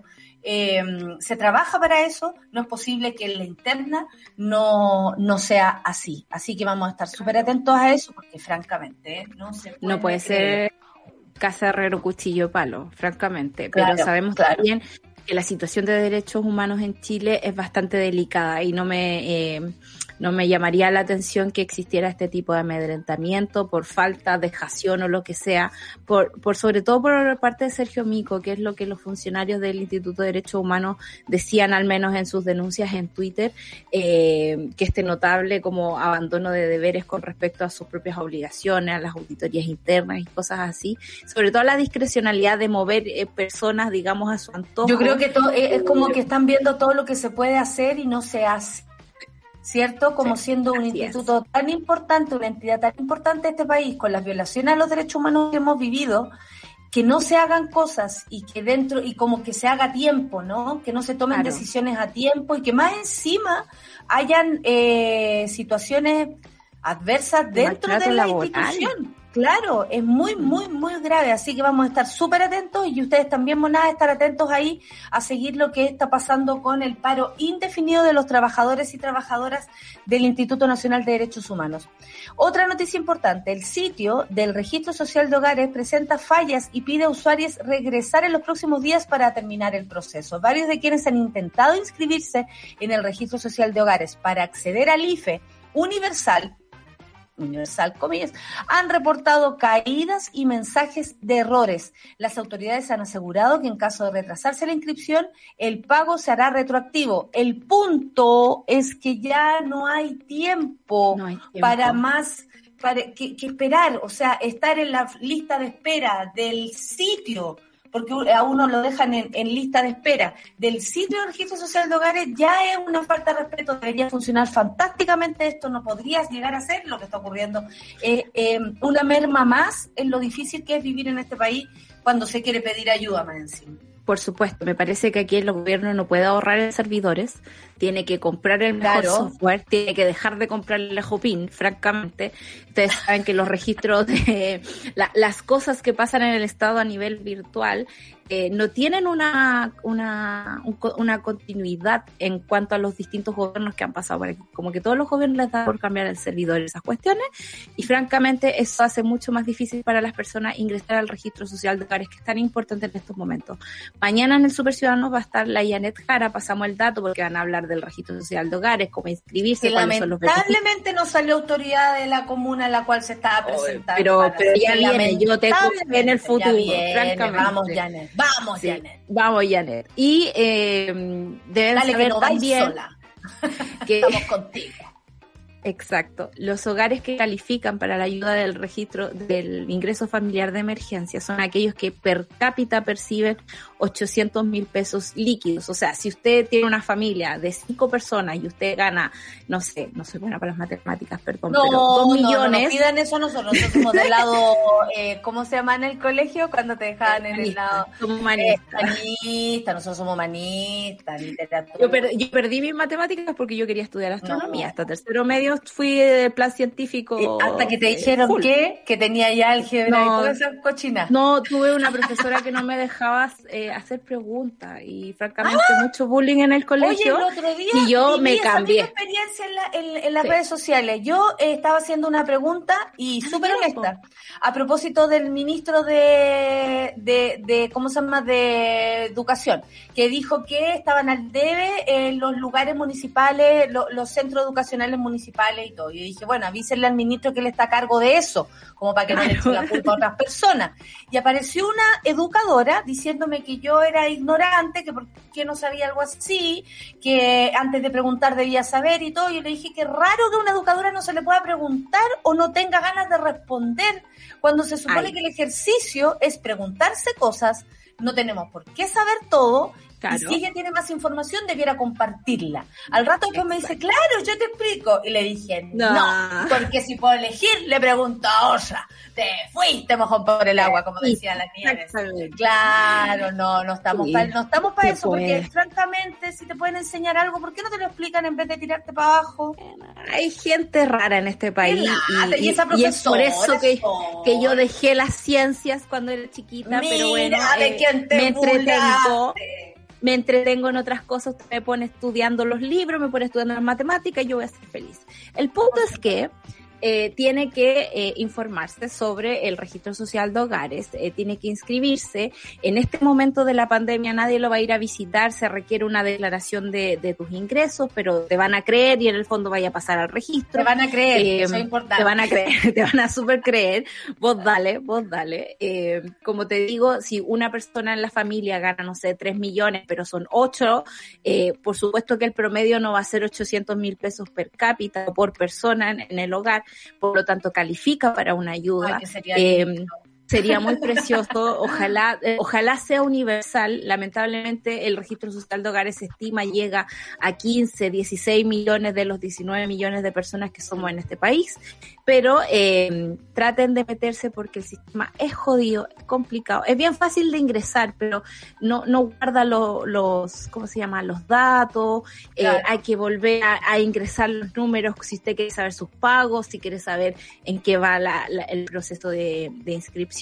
eh, se trabaja para eso, no es posible que en la interna no, no sea así. Así que vamos a estar súper atentos a eso porque francamente ¿eh? no se puede No puede ser casa herrero cuchillo palo, francamente, pero sabemos también que la situación de derechos humanos en Chile es bastante delicada y no me... Eh, no me llamaría la atención que existiera este tipo de amedrentamiento por falta, dejación o lo que sea, por, por sobre todo por parte de Sergio Mico, que es lo que los funcionarios del Instituto de Derechos Humanos decían al menos en sus denuncias en Twitter, eh, que este notable como abandono de deberes con respecto a sus propias obligaciones, a las auditorías internas y cosas así, sobre todo la discrecionalidad de mover eh, personas, digamos, a su antojo. Yo creo que todo, eh, es como que están viendo todo lo que se puede hacer y no se hace. ¿Cierto? Como siendo un instituto tan importante, una entidad tan importante de este país, con las violaciones a los derechos humanos que hemos vivido, que no se hagan cosas y que dentro, y como que se haga tiempo, ¿no? Que no se tomen decisiones a tiempo y que más encima hayan eh, situaciones adversas dentro de la institución. Claro, es muy, muy, muy grave, así que vamos a estar súper atentos y ustedes también, a estar atentos ahí a seguir lo que está pasando con el paro indefinido de los trabajadores y trabajadoras del Instituto Nacional de Derechos Humanos. Otra noticia importante, el sitio del Registro Social de Hogares presenta fallas y pide a usuarios regresar en los próximos días para terminar el proceso. Varios de quienes han intentado inscribirse en el Registro Social de Hogares para acceder al IFE universal Universal, comillas, han reportado caídas y mensajes de errores. Las autoridades han asegurado que en caso de retrasarse la inscripción, el pago se hará retroactivo. El punto es que ya no hay tiempo, para más para que, que esperar, o sea, estar en la lista de espera del sitio porque a uno lo dejan en, lista de espera del sitio de registro social de hogares, ya es una falta de respeto, debería funcionar fantásticamente esto, no podrías llegar a ser lo que está ocurriendo. Eh, eh, una merma más en lo difícil que es vivir en este país cuando se quiere pedir ayuda más encima. Por supuesto, me parece que aquí el gobierno no puede ahorrar en servidores, tiene que comprar el mejor software, tiene que dejar de comprar el Lejopin, francamente. Ustedes saben que los registros de las cosas que pasan en el Estado a nivel virtual eh, no tienen una, una, una continuidad en cuanto a los distintos gobiernos que han pasado por aquí. Como que todos los gobiernos les dan por cambiar el servidor esas cuestiones y francamente eso hace mucho más difícil para las personas ingresar al registro social de hogares que es tan importante en estos momentos. Mañana en el Super Ciudadanos va a estar la Yanet Jara, pasamos el dato porque van a hablar del registro social de hogares, cómo inscribirse, cuáles son los Lamentablemente no salió autoridad de la comuna en la cual se estaba presentando. Pero, pero ya viene, yo tengo en el futuro, francamente. Vamos, Yanet. Vamos, Janet. Vamos, Janet. Y eh, deben saber también que (laughs) estamos contigo. Exacto. Los hogares que califican para la ayuda del registro del ingreso familiar de emergencia son aquellos que per cápita perciben 800 mil pesos líquidos. O sea, si usted tiene una familia de cinco personas y usted gana, no sé, no soy buena para las matemáticas, perdón, no, pero dos millones. No, pidan eso nosotros, nosotros somos del lado, eh, ¿cómo se llama en el colegio? Cuando te dejaban en el lado. Somos humanistas. Eh, nosotros somos humanistas, literatura. Yo, yo, perdí mis matemáticas porque yo quería estudiar astronomía. Hasta tercero medio fui de plan científico. Hasta que te dijeron que, que tenía ya álgebra y todas esas cochinas. No, tuve una profesora que no me dejaba eh, hacer preguntas y francamente ¡Ah! mucho bullying en el colegio. Oye, el otro día y yo me cambié. experiencia en, las redes sociales. Yo eh, estaba haciendo una pregunta y ah, súper honesta a propósito del ministro de, de, de, ¿cómo se llama?, de Educación, que dijo que estaban al debe en los lugares municipales, los centros educacionales municipales y todo. Yo dije, bueno, avísenle al ministro que él está a cargo de eso, como para que no le eche la culpa a otras personas. Y apareció una educadora diciéndome que yo era ignorante, que por qué no sabía algo así, que antes de preguntar debía saber y todo. Yo le dije que raro que a una educadora no se le pueda preguntar o no tenga ganas de responder, cuando se supone que el ejercicio es preguntarse cosas, no tenemos por qué saber todo y si ella tiene más información, debiera compartirla. Al rato después me dice, claro, yo te explico. Y le dije, no, porque si puedo elegir, le pregunto a otra. Te fuiste mojón por el agua, como decía la Nieves. Claro, no, no estamos para no estamos para eso, porque francamente, si te pueden enseñar algo, ¿por qué no te lo explican en vez de tirarte para abajo? Hay gente rara en este país. Y, esa es por eso que, que, yo dejé las ciencias cuando era chiquita, pero bueno, eh, me entretengo me entretengo en otras cosas, me pone estudiando los libros, me pone estudiando las matemáticas, yo voy a ser feliz. El punto es que eh, tiene que eh, informarse sobre el registro social de hogares, eh, tiene que inscribirse. En este momento de la pandemia nadie lo va a ir a visitar, se requiere una declaración de, de tus ingresos, pero te van a creer y en el fondo vaya a pasar al registro. Te van a creer, eso es importante. Te van a creer, (laughs) te van a super creer. Vos dale, vos dale. como te digo, si una persona en la familia gana, no sé, 3 millones, pero son 8, por supuesto que el promedio no va a ser 800 mil pesos per cápita o por persona en el hogar, por lo tanto califica para una ayuda. Sería muy precioso, ojalá, eh, ojalá sea universal. Lamentablemente el registro social de hogares se estima llega a 15, 16 millones de los 19 millones de personas que somos en este país pero eh, traten de meterse porque el sistema es jodido, es complicado. Es bien fácil de ingresar, pero no, no guarda los, ¿cómo se llama? Los datos, eh, hay que volver a, ingresar los números si usted quiere saber sus pagos, si quiere saber en qué va el proceso de, inscripción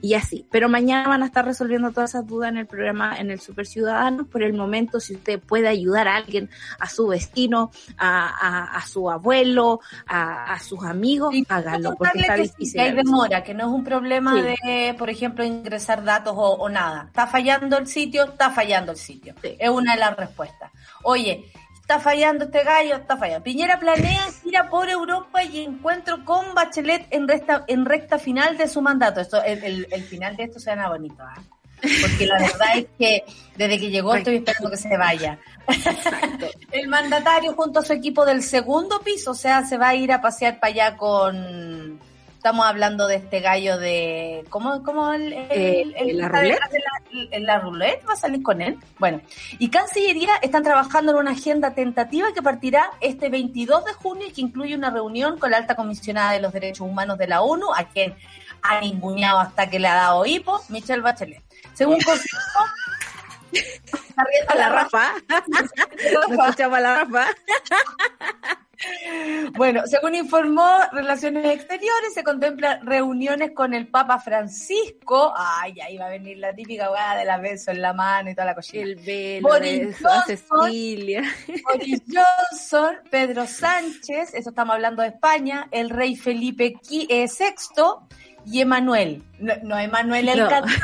y así. Pero mañana van a estar resolviendo todas esas dudas en el programa, en el Super Ciudadanos. Por el momento, si usted puede ayudar a alguien, a su vecino, a, a su abuelo, a, a sus amigos, háganlo, porque está difícil. hay demora, que no es un problema de, por ejemplo, ingresar datos o, nada. Está fallando el sitio, está fallando el sitio. Es una de las respuestas. Oye, está fallando este gallo, está fallando. Piñera planea ir a por Europa y encuentro con Bachelet en recta, en recta final de su mandato. Esto, el, el, final de esto suena bonito, ¿ah? porque la verdad es que desde que llegó estoy esperando que se vaya. (laughs) El mandatario junto a su equipo del segundo piso, o sea, se va a ir a pasear para allá con... Estamos hablando de este gallo de... ¿Cómo, cómo el, el, eh, la, roulette? La, roulette? ¿Va a salir con él? Bueno, y Cancillería están trabajando en una agenda tentativa que partirá este 22 de junio y que incluye una reunión con la alta comisionada de los derechos humanos de la ONU, a quien ha ninguneado hasta que le ha dado hipo, Michelle Bachelet. Según (laughs) confirmó, a la Rafa. escuchamos a la Rafa. (laughs) Bueno, según informó Relaciones Exteriores, se contemplan reuniones con el Papa Francisco. Ay, ahí va a venir la típica weá de la beso en la mano y toda la cosita. El velo Boris Johnson, Cecilia. Boris Johnson, Pedro Sánchez, eso estamos hablando de España, el rey Felipe VI y Emanuel. No, Emanuel el cantante,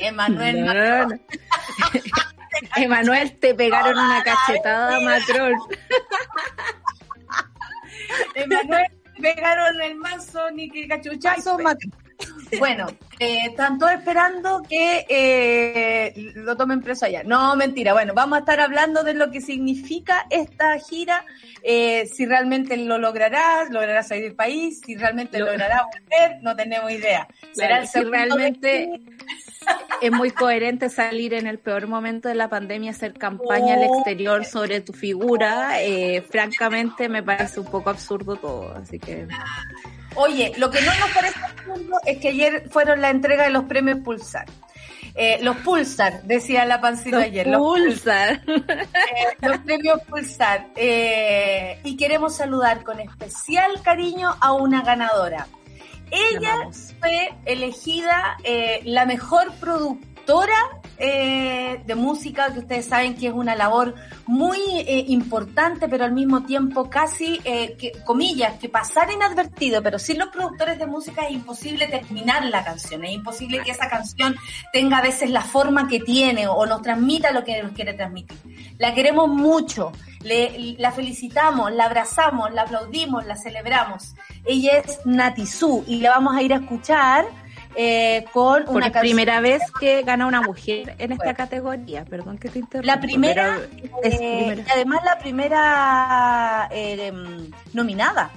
Emanuel (laughs) Emanuel, te pegaron una cachetada, Macron. (laughs) Emanuel, pegaron el mazo, ni que cachuchazo. (laughs) Bueno, eh, están todos esperando que eh, lo tomen preso allá. No, mentira. Bueno, vamos a estar hablando de lo que significa esta gira, eh, si realmente lo logrará, logrará salir del país, si realmente logrará volver, no tenemos idea. (laughs) Será el si realmente es muy coherente salir en el peor momento de la pandemia, hacer campaña al exterior sobre tu figura. Eh, francamente, me parece un poco absurdo todo, así que. Oye, lo que no nos parece absurdo es que ayer fueron la entrega de los premios Pulsar. Eh, los Pulsar, decía la pancita ayer. Los Pulsar. Eh, los premios Pulsar. y queremos saludar con especial cariño a una ganadora. Ella fue elegida eh, la mejor productora eh, de música, que ustedes saben que es una labor muy eh, importante, pero al mismo tiempo casi, que, comillas, que pasar inadvertido, pero sin los productores de música es imposible terminar la canción, es imposible que esa canción tenga a veces la forma que tiene o nos transmita lo que nos quiere transmitir. La queremos mucho, le, la felicitamos, la abrazamos, la aplaudimos, la celebramos. Ella es Natizú y le vamos a ir a escuchar eh, con Por una primera vez que gana una mujer en esta categoría. Perdón que te interrumpa. La primera, eh, y además la primera eh, nominada.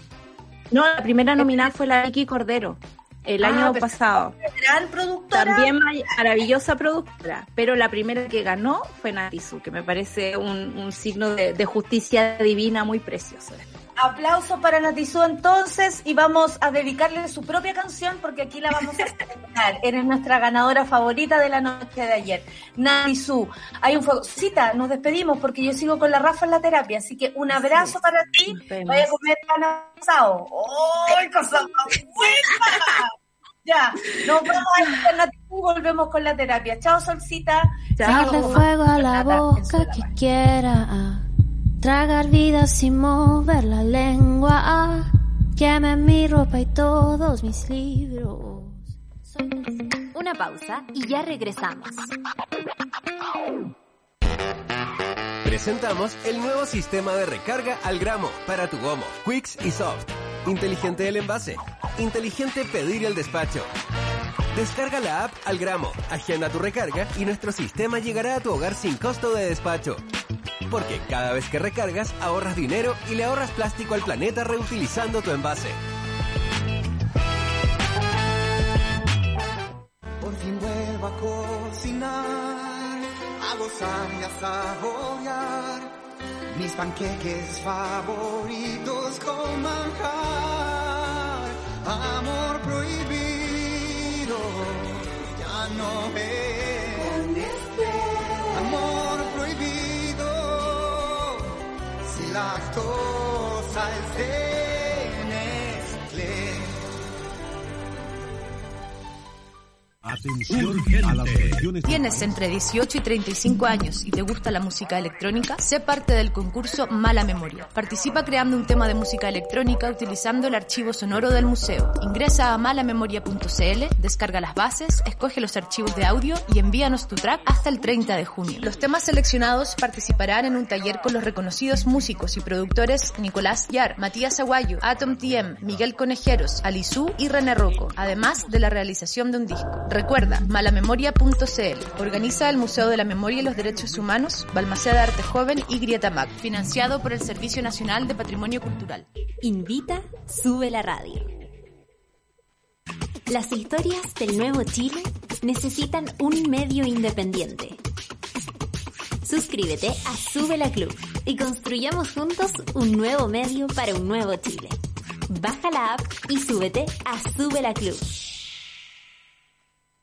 No, la primera nominada fue la Vicky Cordero el ah, año pasado. Gran productora. También maravillosa productora, pero la primera que ganó fue Natizu, que me parece un, signo de, de, justicia divina muy precioso. Aplauso para Natizú entonces y vamos a dedicarle su propia canción porque aquí la vamos a (laughs) celebrar. Eres nuestra ganadora favorita de la noche de ayer. Natizú, hay un fuego. Cita, nos despedimos porque yo sigo con la Rafa en la terapia, así que un abrazo para ti. Vaya a comer pan asado. ¡Ay, cosa buena! Ya, nos vamos a Natizú volvemos con la terapia. Chao, Solcita. Darle fuego a la boca que quiera Tragar vida sin mover la lengua. Queme mi ropa y todos mis libros. Una pausa y ya regresamos. Presentamos el nuevo sistema de recarga al gramo para tu gomo, Quicks y Soft. Inteligente el envase. Inteligente pedir el despacho. Descarga la app al gramo, agenda tu recarga y nuestro sistema llegará a tu hogar sin costo de despacho. Porque cada vez que recargas ahorras dinero y le ahorras plástico al planeta reutilizando tu envase. Por fin vuelvo a cocinar, a gozar y a saborear mis panqueques favoritos con manjar. Amor prohibido, ya no es lactosa Atención a las ¿Tienes entre 18 y 35 años y te gusta la música electrónica? Sé parte del concurso Mala Memoria. Participa creando un tema de música electrónica utilizando el archivo sonoro del museo. Ingresa a malamemoria.cl, descarga las bases, escoge los archivos de audio y envíanos tu track hasta el 30 de junio. Los temas seleccionados participarán en un taller con los reconocidos músicos y productores Nicolás Yar, Matías Aguayo, Atom TM, Miguel Conejeros, Alizú y René Rocco, además de la realización de un disco. Recuerda, malamemoria.cl. Organiza el Museo de la Memoria y los Derechos Humanos, Balmaceda Arte Joven y Grieta Mac, financiado por el Servicio Nacional de Patrimonio Cultural. Invita, sube la radio. Las historias del nuevo Chile necesitan un medio independiente. Suscríbete a Sube la Club y construyamos juntos un nuevo medio para un nuevo Chile. Baja la app y súbete a Sube la Club.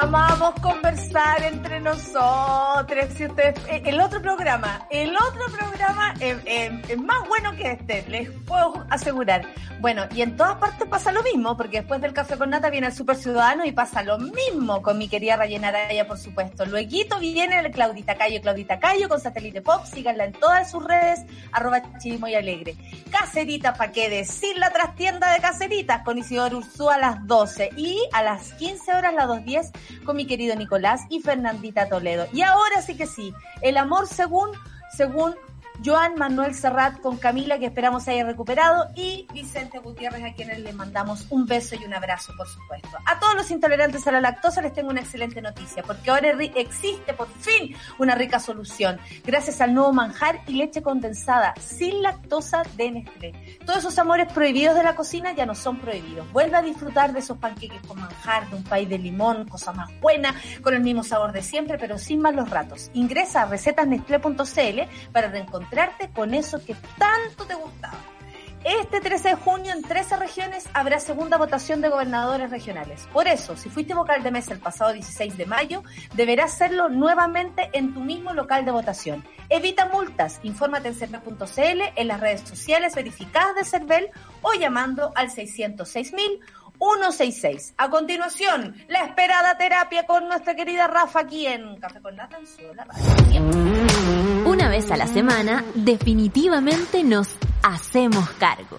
Amamos conversar entre nosotros. Si ustedes, eh, el otro programa, el otro programa es, más bueno que este, les puedo asegurar. Bueno, y en todas partes pasa lo mismo, porque después del café con nata viene el Super Ciudadano y pasa lo mismo con mi querida Rayena Araya, por supuesto. Luego viene el Claudita Cayo, Claudita Cayo con Satélite Pop, síganla en todas sus redes, arroba y alegre. Caseritas, ¿para qué decir la trastienda de Caseritas? Con Isidoro Ursúa a las 12 y a las 15 horas, las 2.10 con mi querido Nicolás y Fernandita Toledo. Y ahora sí que sí, el amor según, según Joan Manuel Serrat con Camila, que esperamos haya recuperado, y Vicente Gutiérrez, a quienes le mandamos un beso y un abrazo, por supuesto. A todos los intolerantes a la lactosa les tengo una excelente noticia, porque ahora existe por fin una rica solución, gracias al nuevo manjar y leche condensada, sin lactosa de Nestlé. Todos esos amores prohibidos de la cocina ya no son prohibidos. Vuelve a disfrutar de esos panqueques con manjar, de un país de limón, cosa más buena, con el mismo sabor de siempre, pero sin malos ratos. Ingresa a recetasnestlé.cl para reencontrarte con eso que tanto te gustaba. Este 13 de junio en 13 regiones habrá segunda votación de gobernadores regionales. Por eso, si fuiste vocal de mesa el pasado 16 de mayo, deberás hacerlo nuevamente en tu mismo local de votación. Evita multas, infórmate en cervel.cl, en las redes sociales verificadas de Cervel o llamando al 606.000 166. A continuación, la esperada terapia con nuestra querida Rafa aquí en Café con Nata Una vez a la semana, definitivamente nos hacemos cargo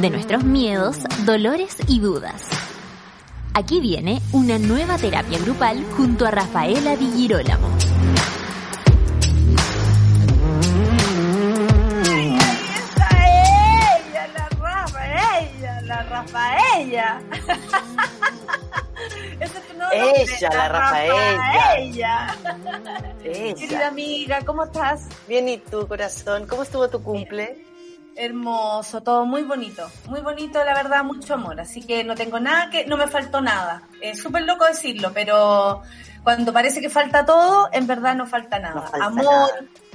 de nuestros miedos, dolores y dudas. Aquí viene una nueva terapia grupal junto a Rafaela Di Girolamo. Rafaella. (laughs) Ese es tu Ella, la Rafaella. Querida amiga, ¿cómo estás? Bien, ¿y tu corazón? ¿Cómo estuvo tu cumple? Hermoso, todo muy bonito, muy bonito, la verdad, mucho amor. Así que no tengo nada que, no me faltó nada. Es súper loco decirlo, pero cuando parece que falta todo, en verdad no falta nada. amor,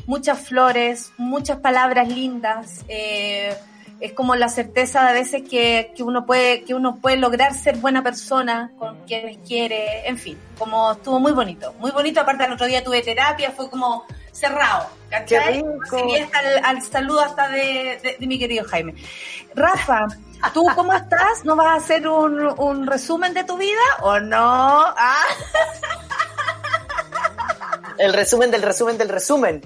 muchas flores, muchas palabras lindas. Eh, es como la certeza de a veces que, que, uno puede que uno puede lograr ser buena persona con quienes quiere, en fin, como estuvo muy bonito, muy bonito, aparte el otro día tuve terapia, fue como cerrado, ¿cachai? al, saludo hasta de, de, mi querido Jaime. Rafa, ¿tú cómo estás? ¿No vas a hacer un, un resumen de tu vida o no? ¿Ah? El resumen del resumen del resumen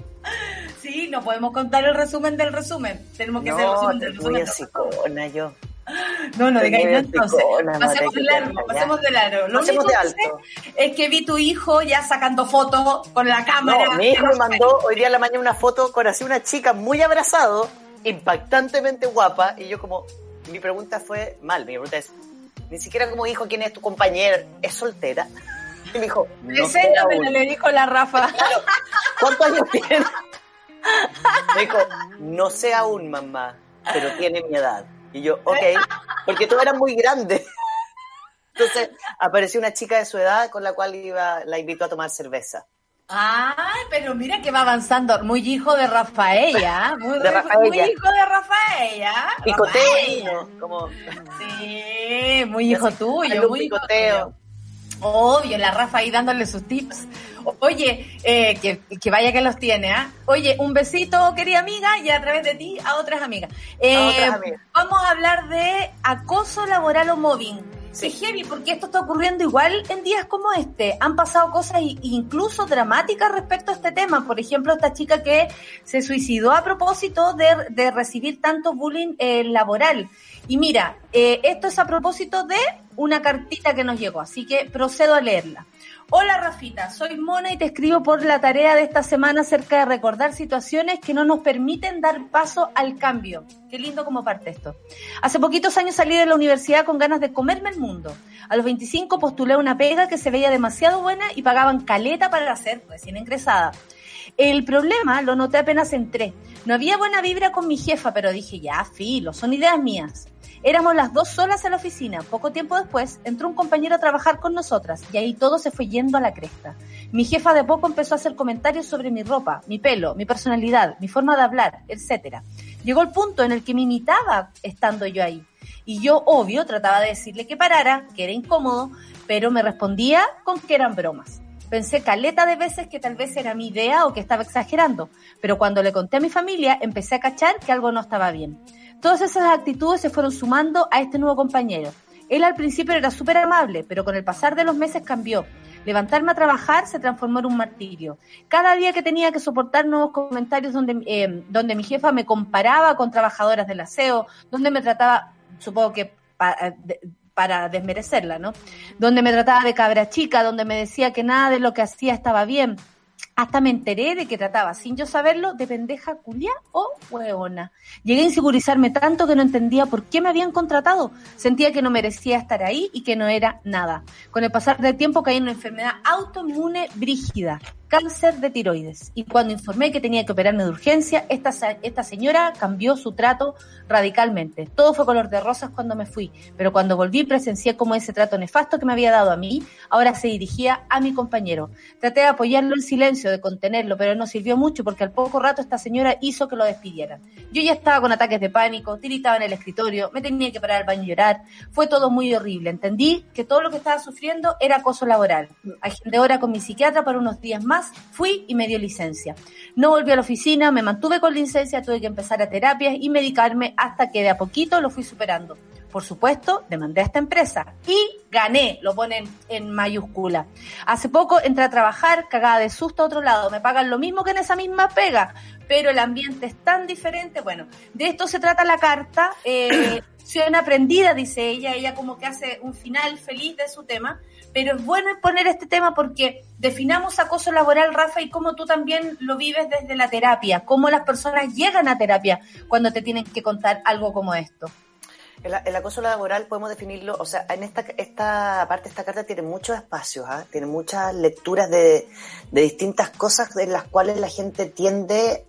no podemos contar el resumen del resumen. Tenemos que hacer el resumen del resumen. Muy yo. No, no digáis no entonces. Pasemos de largo, pasemos de largo. Lo único que sé es que vi tu hijo ya sacando fotos con la cámara. No, mi hijo me mandó hoy día en la mañana una foto con así una chica muy abrazado, impactantemente guapa, y yo como, mi pregunta fue mal, mi pregunta es, ni siquiera como hijo quién es tu compañera, ¿es soltera? (laughs) Y me dijo, no le dijo la Rafa. ¿Cuántos años (laughs) tiene? Me dijo, no sé aún, mamá, pero tiene mi edad. Y yo, ok, porque tú eras muy grande. Entonces apareció una chica de su edad con la cual iba, la invitó a tomar cerveza. Ay, pero mira que va avanzando. Muy hijo de Rafaela. Muy, de muy hijo de Rafaela. Picoteo. Como... Sí, muy hijo tuyo. Muy picoteo. Obvio, la Rafa ahí dándole sus tips. Oye, eh, que, vaya que los tiene, ¿ah? Oye, un besito, querida amiga, y a través de ti a otras amigas. Eh, vamos a hablar de acoso laboral o mobbing. Sí, heavy, porque esto está ocurriendo igual en días como este. Han pasado cosas incluso dramáticas respecto a este tema. Por ejemplo, esta chica que se suicidó a propósito de, recibir tanto bullying eh, laboral. Y mira, esto es a propósito de una cartita que nos llegó, así que procedo a leerla. Hola Rafita, soy Mona y te escribo por la tarea de esta semana acerca de recordar situaciones que no nos permiten dar paso al cambio. Qué lindo como parte esto. Hace poquitos años salí de la universidad con ganas de comerme el mundo. A los 25 postulé una pega que se veía demasiado buena y pagaban caleta para ser recién ingresada. El problema lo noté apenas entré. No había buena vibra con mi jefa, pero dije, ya, filo, son ideas mías. Éramos las dos solas en la oficina. Poco tiempo después entró un compañero a trabajar con nosotras y ahí todo se fue yendo a la cresta. Mi jefa de poco empezó a hacer comentarios sobre mi ropa, mi pelo, mi personalidad, mi forma de hablar, etc. Llegó el punto en el que me imitaba estando yo ahí. Y yo, obvio, trataba de decirle que parara, que era incómodo, pero me respondía con que eran bromas. Pensé caleta de veces que tal vez era mi idea o que estaba exagerando, pero cuando le conté a mi familia empecé a cachar que algo no estaba bien. Todas esas actitudes se fueron sumando a este nuevo compañero. Él al principio era súper amable, pero con el pasar de los meses cambió. Levantarme a trabajar se transformó en un martirio. Cada día que tenía que soportar nuevos comentarios donde, eh, donde mi jefa me comparaba con trabajadoras del aseo, donde me trataba, supongo que para, para desmerecerla, ¿no? Donde me trataba de cabra chica, donde me decía que nada de lo que hacía estaba bien Hasta me enteré de que trataba, sin yo saberlo, de pendeja culia o hueona. Llegué a insegurizarme tanto que no entendía por qué me habían contratado. Sentía que no merecía estar ahí y que no era nada. Con el pasar del tiempo caí en una enfermedad autoinmune brígida cáncer de tiroides. Y cuando informé que tenía que operarme de urgencia, esta, esta señora cambió su trato radicalmente. Todo fue color de rosas cuando me fui, pero cuando volví presencié como ese trato nefasto que me había dado a mí, ahora se dirigía a mi compañero. Traté de apoyarlo en silencio, de contenerlo, pero no sirvió mucho porque al poco rato esta señora hizo que lo despidieran. Yo ya estaba con ataques de pánico, tiritaba en el escritorio, me tenía que parar al baño y llorar. Fue todo muy horrible. Entendí que todo lo que estaba sufriendo era acoso laboral. Agendé hora con mi psiquiatra para unos días más fui y me dio licencia. No volví a la oficina, me mantuve con licencia, tuve que empezar a terapias y medicarme hasta que de a poquito lo fui superando. Por supuesto, demandé a esta empresa y gané, lo ponen en mayúscula. Hace poco entré a trabajar, cagada de susto a otro lado, me pagan lo mismo que en esa misma pega, pero el ambiente es tan diferente. Bueno, de esto se trata la carta. Eh, (coughs) una aprendida, dice ella, ella como que hace un final feliz de su tema, pero es bueno poner este tema porque definamos acoso laboral, Rafa, y cómo tú también lo vives desde la terapia, cómo las personas llegan a terapia cuando te tienen que contar algo como esto. El, acoso laboral podemos definirlo, o sea, en esta, esta parte, esta carta tiene muchos espacios, ¿ah? tiene muchas lecturas de, de distintas cosas en las cuales la gente tiende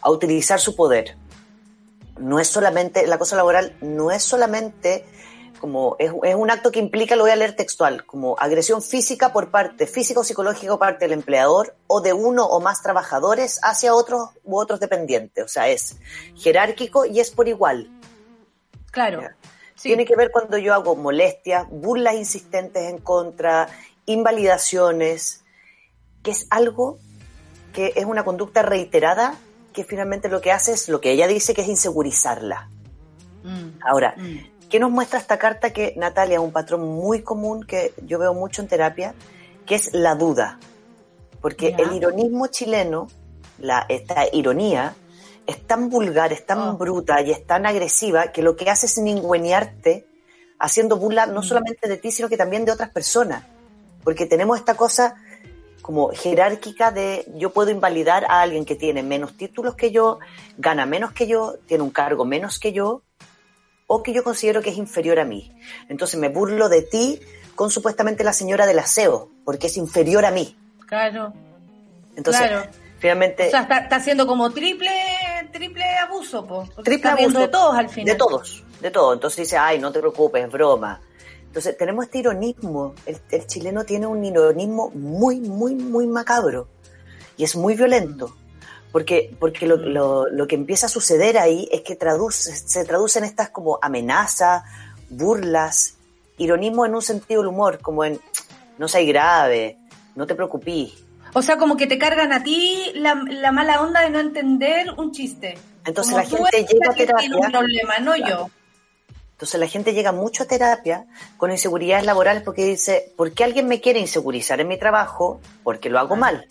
a utilizar su poder. No es solamente, el acoso laboral no es solamente como es, un acto que implica, lo voy a leer textual, como agresión física por parte, física o psicológica por parte del empleador o de uno o más trabajadores hacia otros u otros dependientes. O sea, es jerárquico y es por igual. Claro. Tiene que ver cuando yo hago molestias, burlas insistentes en contra, invalidaciones, que es algo que es una conducta reiterada que finalmente lo que hace es lo que ella dice que es insegurizarla. Mm. Ahora, mm. ¿Qué nos muestra esta carta que, Natalia, un patrón muy común que yo veo mucho en terapia, que es la duda? Porque el ironismo chileno, la, esta ironía, es tan vulgar, es tan oh. bruta y es tan agresiva que lo que hace es ningüenearte haciendo burla no mm. solamente de ti, sino que también de otras personas. Porque tenemos esta cosa como jerárquica de yo puedo invalidar a alguien que tiene menos títulos que yo, gana menos que yo, tiene un cargo menos que yo, o que yo considero que es inferior a mí. Entonces me burlo de ti con supuestamente la señora del aseo, porque es inferior a mí. Claro. Entonces, finalmente... O sea, está, haciendo como triple triple abuso, po, triple abuso de todos al final. De todos, de todos. Entonces dice, ay, no te preocupes, es broma. Entonces tenemos este ironismo. El, el, chileno tiene un ironismo muy, muy, muy macabro. Y es muy violento. Porque, porque lo, lo, lo, que empieza a suceder ahí es que traduce, se traducen estas como amenazas, burlas, ironismo en un sentido del humor, como en no seas grave, no te preocupes. O sea, como que te cargan a ti la, la mala onda de no entender un chiste. Entonces la gente llega a terapia. Un problema, no yo. Entonces la gente llega mucho a terapia con inseguridades laborales porque dice, ¿por qué alguien me quiere insegurizar en mi trabajo? Porque lo hago mal.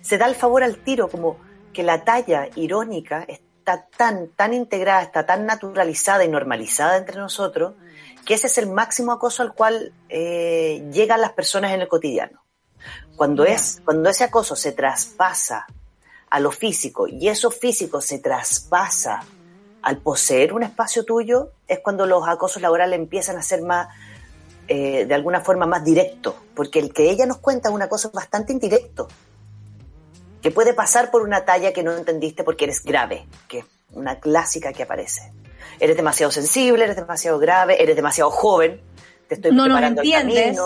Se da el favor al tiro, como, que la talla irónica está tan, tan integrada, está tan naturalizada y normalizada entre nosotros, que ese es el máximo acoso al cual eh, llegan las personas en el cotidiano. Cuando, es, cuando ese acoso se traspasa a lo físico y eso físico se traspasa al poseer un espacio tuyo, es cuando los acosos laborales empiezan a ser más, eh, de alguna forma, más directos, porque el que ella nos cuenta es un acoso bastante indirecto que puede pasar por una talla que no entendiste porque eres grave, que es una clásica que aparece. Eres demasiado sensible, eres demasiado grave, eres demasiado joven, te estoy no preparando entiendes.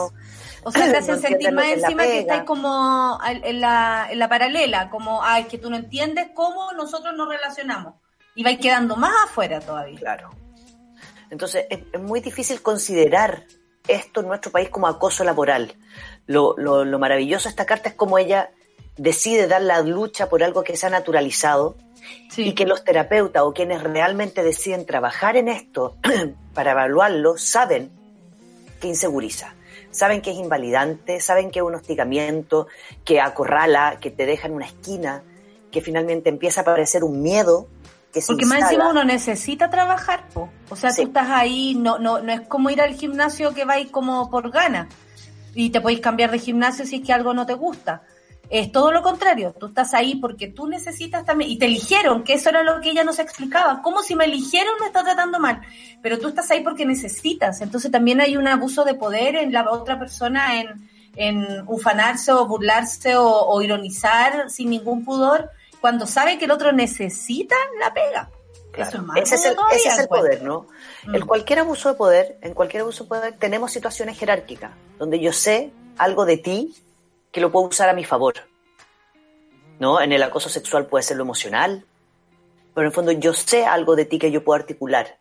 O sea, te (clears throat) hacen sentir más encima que estás como en la, en la paralela, como, ay, que tú no entiendes cómo nosotros nos relacionamos. Y vais quedando más afuera todavía. Claro. Entonces, es, muy difícil considerar esto en nuestro país como acoso laboral. Lo, lo, lo maravilloso de esta carta es como ella decide dar la lucha por algo que se ha naturalizado y que los terapeutas o quienes realmente deciden trabajar en esto (clears throat) para evaluarlo saben que inseguriza, saben que es invalidante, saben que es un hostigamiento, que acorrala, que te deja en una esquina, que finalmente empieza a aparecer un miedo. Que Porque más encima uno necesita trabajar, o sea, tú estás ahí, no, no, no es como ir al gimnasio que vais como por gana. Y te podéis cambiar de gimnasio si es que algo no te gusta es todo lo contrario. Tú estás ahí porque tú necesitas también, y te eligieron, que eso era lo que ella nos explicaba. ¿Cómo si me eligieron me está tratando mal? Pero tú estás ahí porque necesitas. Entonces también hay un abuso de poder en la otra persona en, en ufanarse o burlarse o, o ironizar sin ningún pudor cuando sabe que el otro necesita la pega. Eso es ese es el, ese es el pues. poder, ¿no? Mm. En cualquier abuso de poder, en cualquier abuso de poder, tenemos situaciones jerárquicas, donde yo sé algo de ti que lo puedo usar a mi favor. ¿No? En el acoso sexual puede ser lo emocional, pero en el fondo yo sé algo de ti que yo puedo articular.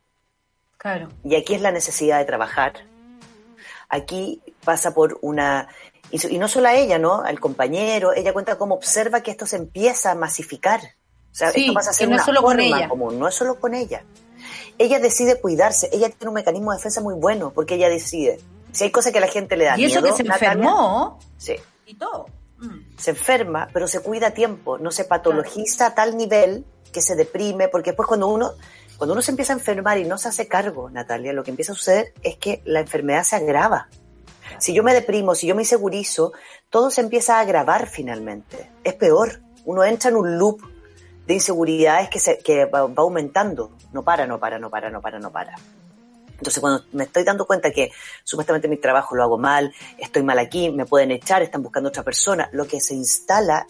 Claro. Y aquí es la necesidad de trabajar. Aquí pasa por una... Y no solo a ella, ¿no? Al compañero. Ella cuenta cómo observa que esto se empieza a masificar. O sea, Sí, esto pasa a ser no es una solo con forma ella. común, no es solo con ella. Ella decide cuidarse. Ella tiene un mecanismo de defensa muy bueno porque ella decide. Si hay cosas que a la gente le da Y eso miedo, que se Natalia, enfermó Sí. y todo. Mm. Se enferma, pero se cuida a tiempo. No se patologiza a tal nivel que se deprime, porque después cuando uno, cuando uno se empieza a enfermar y no se hace cargo, Natalia, lo que empieza a suceder es que la enfermedad se agrava. Si yo me deprimo, si yo me insegurizo, todo se empieza a agravar finalmente. Es peor. Uno entra en un loop de inseguridades que, se, que va, va aumentando. No para, no para, no para, no para, no para. Entonces, cuando me estoy dando cuenta que supuestamente mi trabajo lo hago mal, estoy mal aquí, me pueden echar, están buscando otra persona, lo que se instala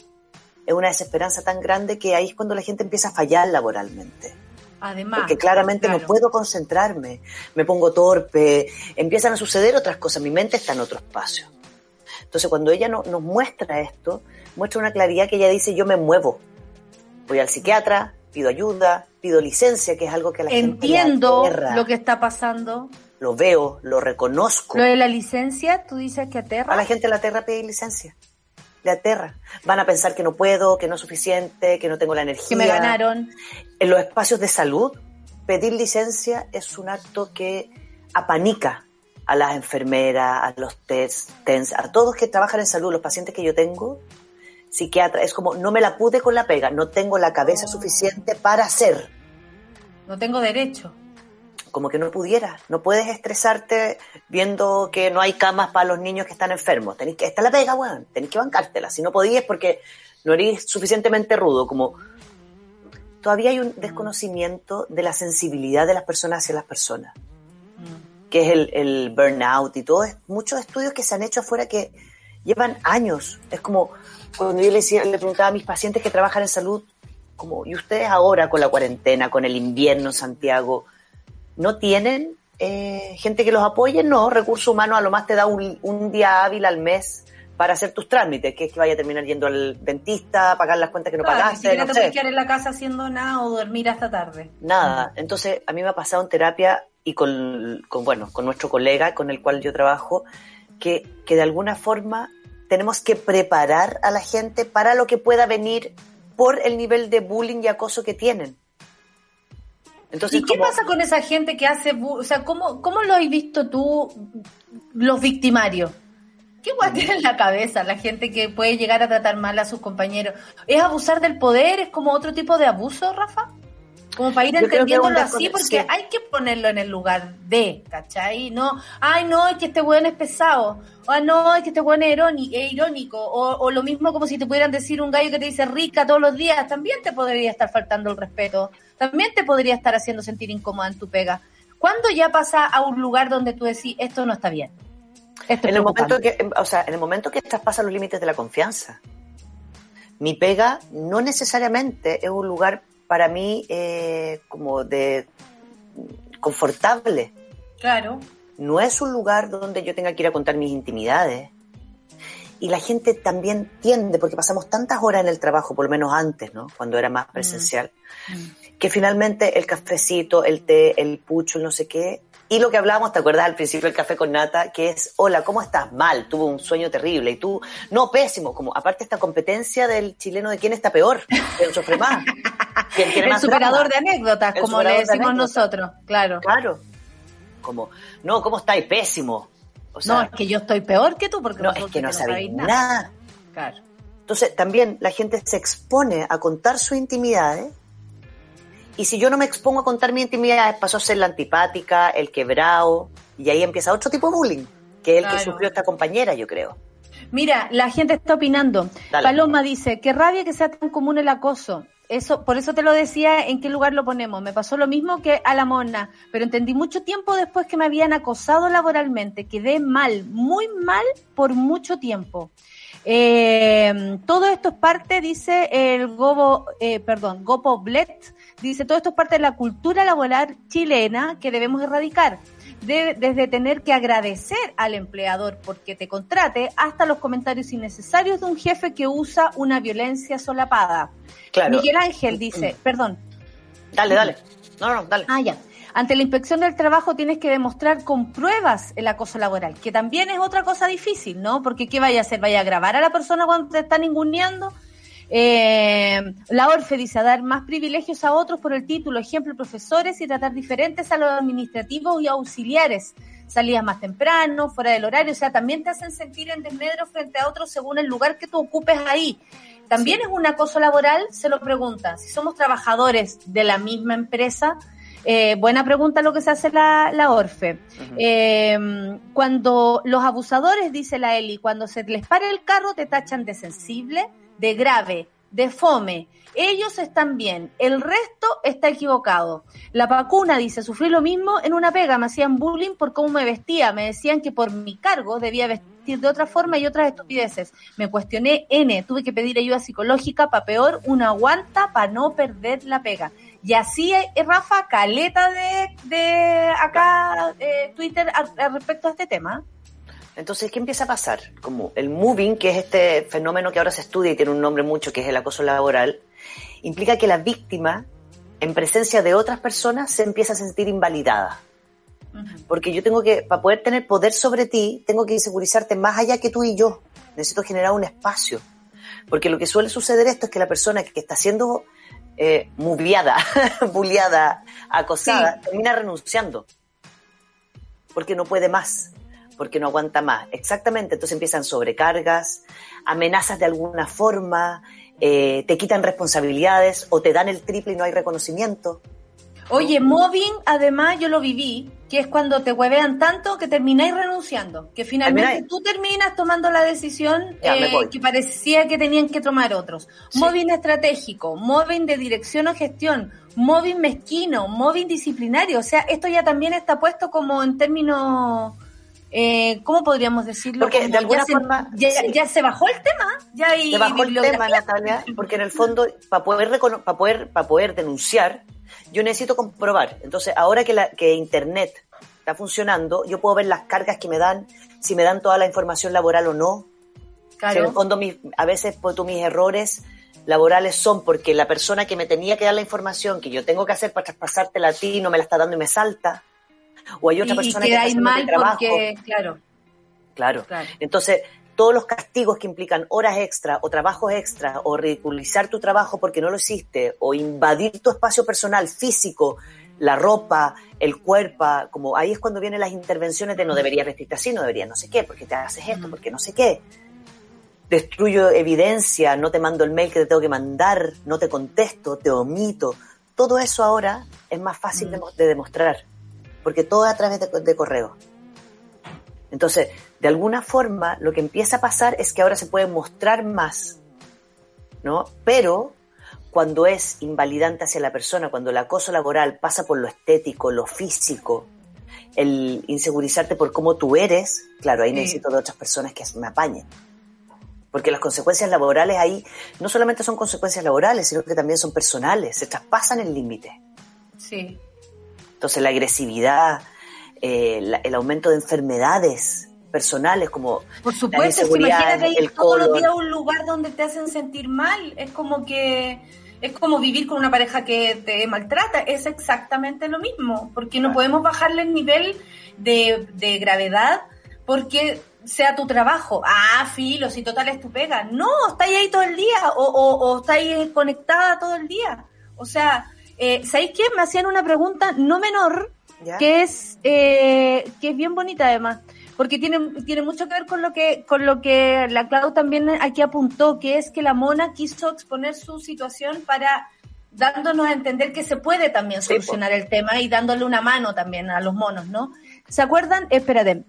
es una desesperanza tan grande que ahí es cuando la gente empieza a fallar laboralmente. Además. Porque claramente claro. no puedo concentrarme, me pongo torpe, empiezan a suceder otras cosas, mi mente está en otro espacio. Entonces, cuando ella no- nos muestra esto, muestra una claridad que ella dice, yo me muevo. Voy al psiquiatra, pido ayuda, pido licencia, que es algo que la gente Entiendo aterra. lo que está pasando. Lo veo, lo reconozco. Lo de la licencia, tú dices que aterra. A la gente le aterra pedir licencia. Le aterra. Van a pensar que no puedo, que no es suficiente, que no tengo la energía. que me ganaron. En los espacios de salud, pedir licencia es un acto que apanica a las enfermeras, a los test, TENS, a todos que trabajan en salud, los pacientes que yo tengo, psiquiatra, es como no me la pude con la pega, no tengo la cabeza suficiente para hacer. No tengo derecho. Como que no pudiera, no puedes estresarte viendo que no hay camas para los niños que están enfermos. Tenés que, esta es la pega, weón, tenés que bancártela. Si no podías porque no eres suficientemente rudo, como todavía hay un desconocimiento de la sensibilidad de las personas hacia las personas, que es el, el burnout y todo, muchos estudios que se han hecho afuera que llevan años. Es como cuando yo le, decía, le preguntaba a mis pacientes que trabajan en salud, como, ¿y ustedes ahora con la cuarentena, con el invierno en Santiago, no tienen eh, gente que los apoye? No, recursos humanos a lo más te da un, un día hábil al mes para hacer tus trámites, que es que vaya a terminar yendo al dentista, pagar las cuentas que no Claro, ni pagaste, siquiera no te puedes quedar en la casa haciendo nada o dormir hasta tarde. Nada. Entonces, a mí me ha pasado en terapia y con, con, bueno, con nuestro colega con el cual yo trabajo, que, que de alguna forma tenemos que preparar a la gente para lo que pueda venir por el nivel de bullying y acoso que tienen. Entonces, ¿Y qué como- pasa con esa gente que hace, o sea, cómo, cómo lo has visto tú, los victimarios? ¿Qué guay tiene en la cabeza la gente que puede llegar a tratar mal a sus compañeros? ¿Es abusar del poder? ¿Es como otro tipo de abuso, Rafa? Como para ir Yo entendiéndolo así, porque sí. hay que ponerlo en el lugar de, ¿cachai? No, ay, no, es que este weón es pesado. O no, es que este weón es irónico. Es irónico. O, o lo mismo como si te pudieran decir un gallo que te dice rica todos los días. También te podría estar faltando el respeto. También te podría estar haciendo sentir incómoda en tu pega. ¿Cuándo ya pasa a un lugar donde tú decís, esto no está bien? Esto en el momento preocupante"? que, o sea, en el momento que traspasan los límites de la confianza. Mi pega no necesariamente es un lugar para mí eh, como de confortable. Claro. No es un lugar donde yo tenga que ir a contar mis intimidades. Y la gente también tiende, porque pasamos tantas horas en el trabajo, por lo menos antes, ¿no? Cuando era más presencial, que finalmente el cafecito, el té, el pucho, el no sé qué, y lo que hablábamos, ¿te acuerdas al principio del café con nata? Que es, hola, ¿cómo estás? Mal, tuve un sueño terrible. Y tú, no, pésimo. Como aparte esta competencia del chileno de quién está peor, quién sufre más, quién tiene El más superador drama. de anécdotas, El como le de decimos nosotros. Claro. Claro. Como, no, ¿cómo estáis? Pésimo. O sea, no, es que yo estoy peor que tú porque no, es que no sabéis sabéis nada. Claro. Entonces, también la gente se expone a contar sus intimidades. Y si yo no me expongo a contar mis intimidades, paso a ser la antipática, el quebrado. Y ahí empieza otro tipo de bullying, que es el que sufrió esta compañera, yo creo. Mira, la gente está opinando. Dale. Paloma dice, qué rabia que sea tan común el acoso. Eso, por eso te lo decía en qué lugar lo ponemos. Me pasó lo mismo que a la mona, pero entendí mucho tiempo después que me habían acosado laboralmente. Quedé mal, muy mal por mucho tiempo. Eh, todo esto es parte, dice el Gobo, eh, perdón, Gopo Blet, dice, todo esto es parte de la cultura laboral chilena que debemos erradicar. De- desde tener que agradecer al empleador porque te contrate hasta los comentarios innecesarios de un jefe que usa una violencia solapada. Claro. Miguel Ángel dice, perdón, Dale, dale. No, no, dale. Ah, ya. Ante la inspección del trabajo tienes que demostrar con pruebas el acoso laboral, que también es otra cosa difícil, ¿no? Porque ¿qué vaya a hacer? ¿Vaya a grabar a la persona cuando te están ninguneando? Eh, la ORFE dice a dar más privilegios a otros por el título, ejemplo, profesores y tratar diferentes a los administrativos y auxiliares. Salidas más temprano, fuera del horario, o sea, también te hacen sentir en desmedro frente a otros según el lugar que tú ocupes ahí. También es un acoso laboral, se lo preguntan. Si somos trabajadores de la misma empresa, eh, buena pregunta lo que se hace la, la ORFE. Eh, cuando los abusadores, dice la Eli, cuando se les para el carro te tachan de sensible, de grave, de fome. Ellos están bien, el resto está equivocado. La vacuna dice, sufrí lo mismo en una pega, me hacían bullying por cómo me vestía, me decían que por mi cargo debía vestir de otra forma y otras estupideces. Me cuestioné N, tuve que pedir ayuda psicológica para peor, una aguanta para no perder la pega. Y así, eh, Rafa, caleta de, de acá eh, Twitter al respecto a este tema. Entonces, ¿qué empieza a pasar? Como el moving, que es este fenómeno que ahora se estudia y tiene un nombre mucho, que es el acoso laboral, implica que la víctima, en presencia de otras personas, se empieza a sentir invalidada. Porque yo tengo que, para poder tener poder sobre ti, tengo que insegurizarte más allá que tú y yo. Necesito generar un espacio. Porque lo que suele suceder esto es que la persona que está siendo eh, moviada, (laughs) bulliada, acosada, termina renunciando. Porque no puede más, porque no aguanta más. Exactamente, entonces empiezan sobrecargas, amenazas de alguna forma, eh, te quitan responsabilidades o te dan el triple y no hay reconocimiento. Oye, mobbing, además yo lo viví, que es cuando te huevean tanto que termináis renunciando, que finalmente tú terminas tomando la decisión Ya, eh, que parecía que tenían que tomar otros. Sí. Mobbing estratégico, mobbing de dirección o gestión, mobbing mezquino, mobbing disciplinario, o sea, esto ya también está puesto como en términos... Eh, ¿Cómo podríamos decirlo? Porque Como de alguna ya se, forma, ya, sí. ya se bajó el tema, ya hay Te bajó el tema. Natalia, porque en el fondo, para poder, para poder, para poder denunciar, yo necesito comprobar. Entonces, ahora que, la, que Internet está funcionando, yo puedo ver las cargas que me dan, si me dan toda la información laboral o no. Si en el Claro. fondo, mis- a veces pues, tú, mis errores laborales son porque la persona que me tenía que dar la información que yo tengo que hacer para traspasártela a ti no me la está dando y me salta. O hay otra y, persona que está mal trabajo. porque, claro, Claro. claro. Entonces, todos los castigos que implican horas extra o trabajos extra o ridiculizar tu trabajo porque no lo hiciste o invadir tu espacio personal físico, la ropa, el cuerpo, como ahí es cuando vienen las intervenciones de no deberías vestirte así, no deberías no sé qué, porque te haces esto, porque no sé qué. Destruyo evidencia, no te mando el mail que te tengo que mandar, no te contesto, te omito. Todo eso ahora es más fácil de, de demostrar, porque todo es a través de, de correo. Entonces, de alguna forma, lo que empieza a pasar es que ahora se puede mostrar más, ¿no? Pero cuando es invalidante hacia la persona, cuando el acoso laboral pasa por lo estético, lo físico, el insegurizarte por cómo tú eres, claro, ahí Sí. necesito de otras personas que me apañen. Porque las consecuencias laborales ahí no solamente son consecuencias laborales, sino que también son personales, se traspasan el límite. Sí. Entonces la agresividad, eh, la- el aumento de enfermedades personales como Por la supuesto, si inseguridad, imagínate ir el todos los días a un lugar donde te hacen sentir mal, es como que es como vivir con una pareja que te maltrata, es exactamente lo mismo, porque no podemos bajarle el nivel de, de gravedad porque sea tu trabajo. Ah, filo, si total es tu pega. No, estáis ahí todo el día o, o, o estáis conectada todo el día. O sea, eh, ¿sabéis qué? Me hacían una pregunta no menor, ¿Ya? que es eh, que es bien bonita además porque tiene, tiene mucho que ver con lo que con lo que la Clau también aquí apuntó que es que la mona quiso exponer su situación para dándonos a entender que se puede también Sí, solucionar el tema y dándole una mano también a los monos, ¿no? ¿Se acuerdan? Espérate.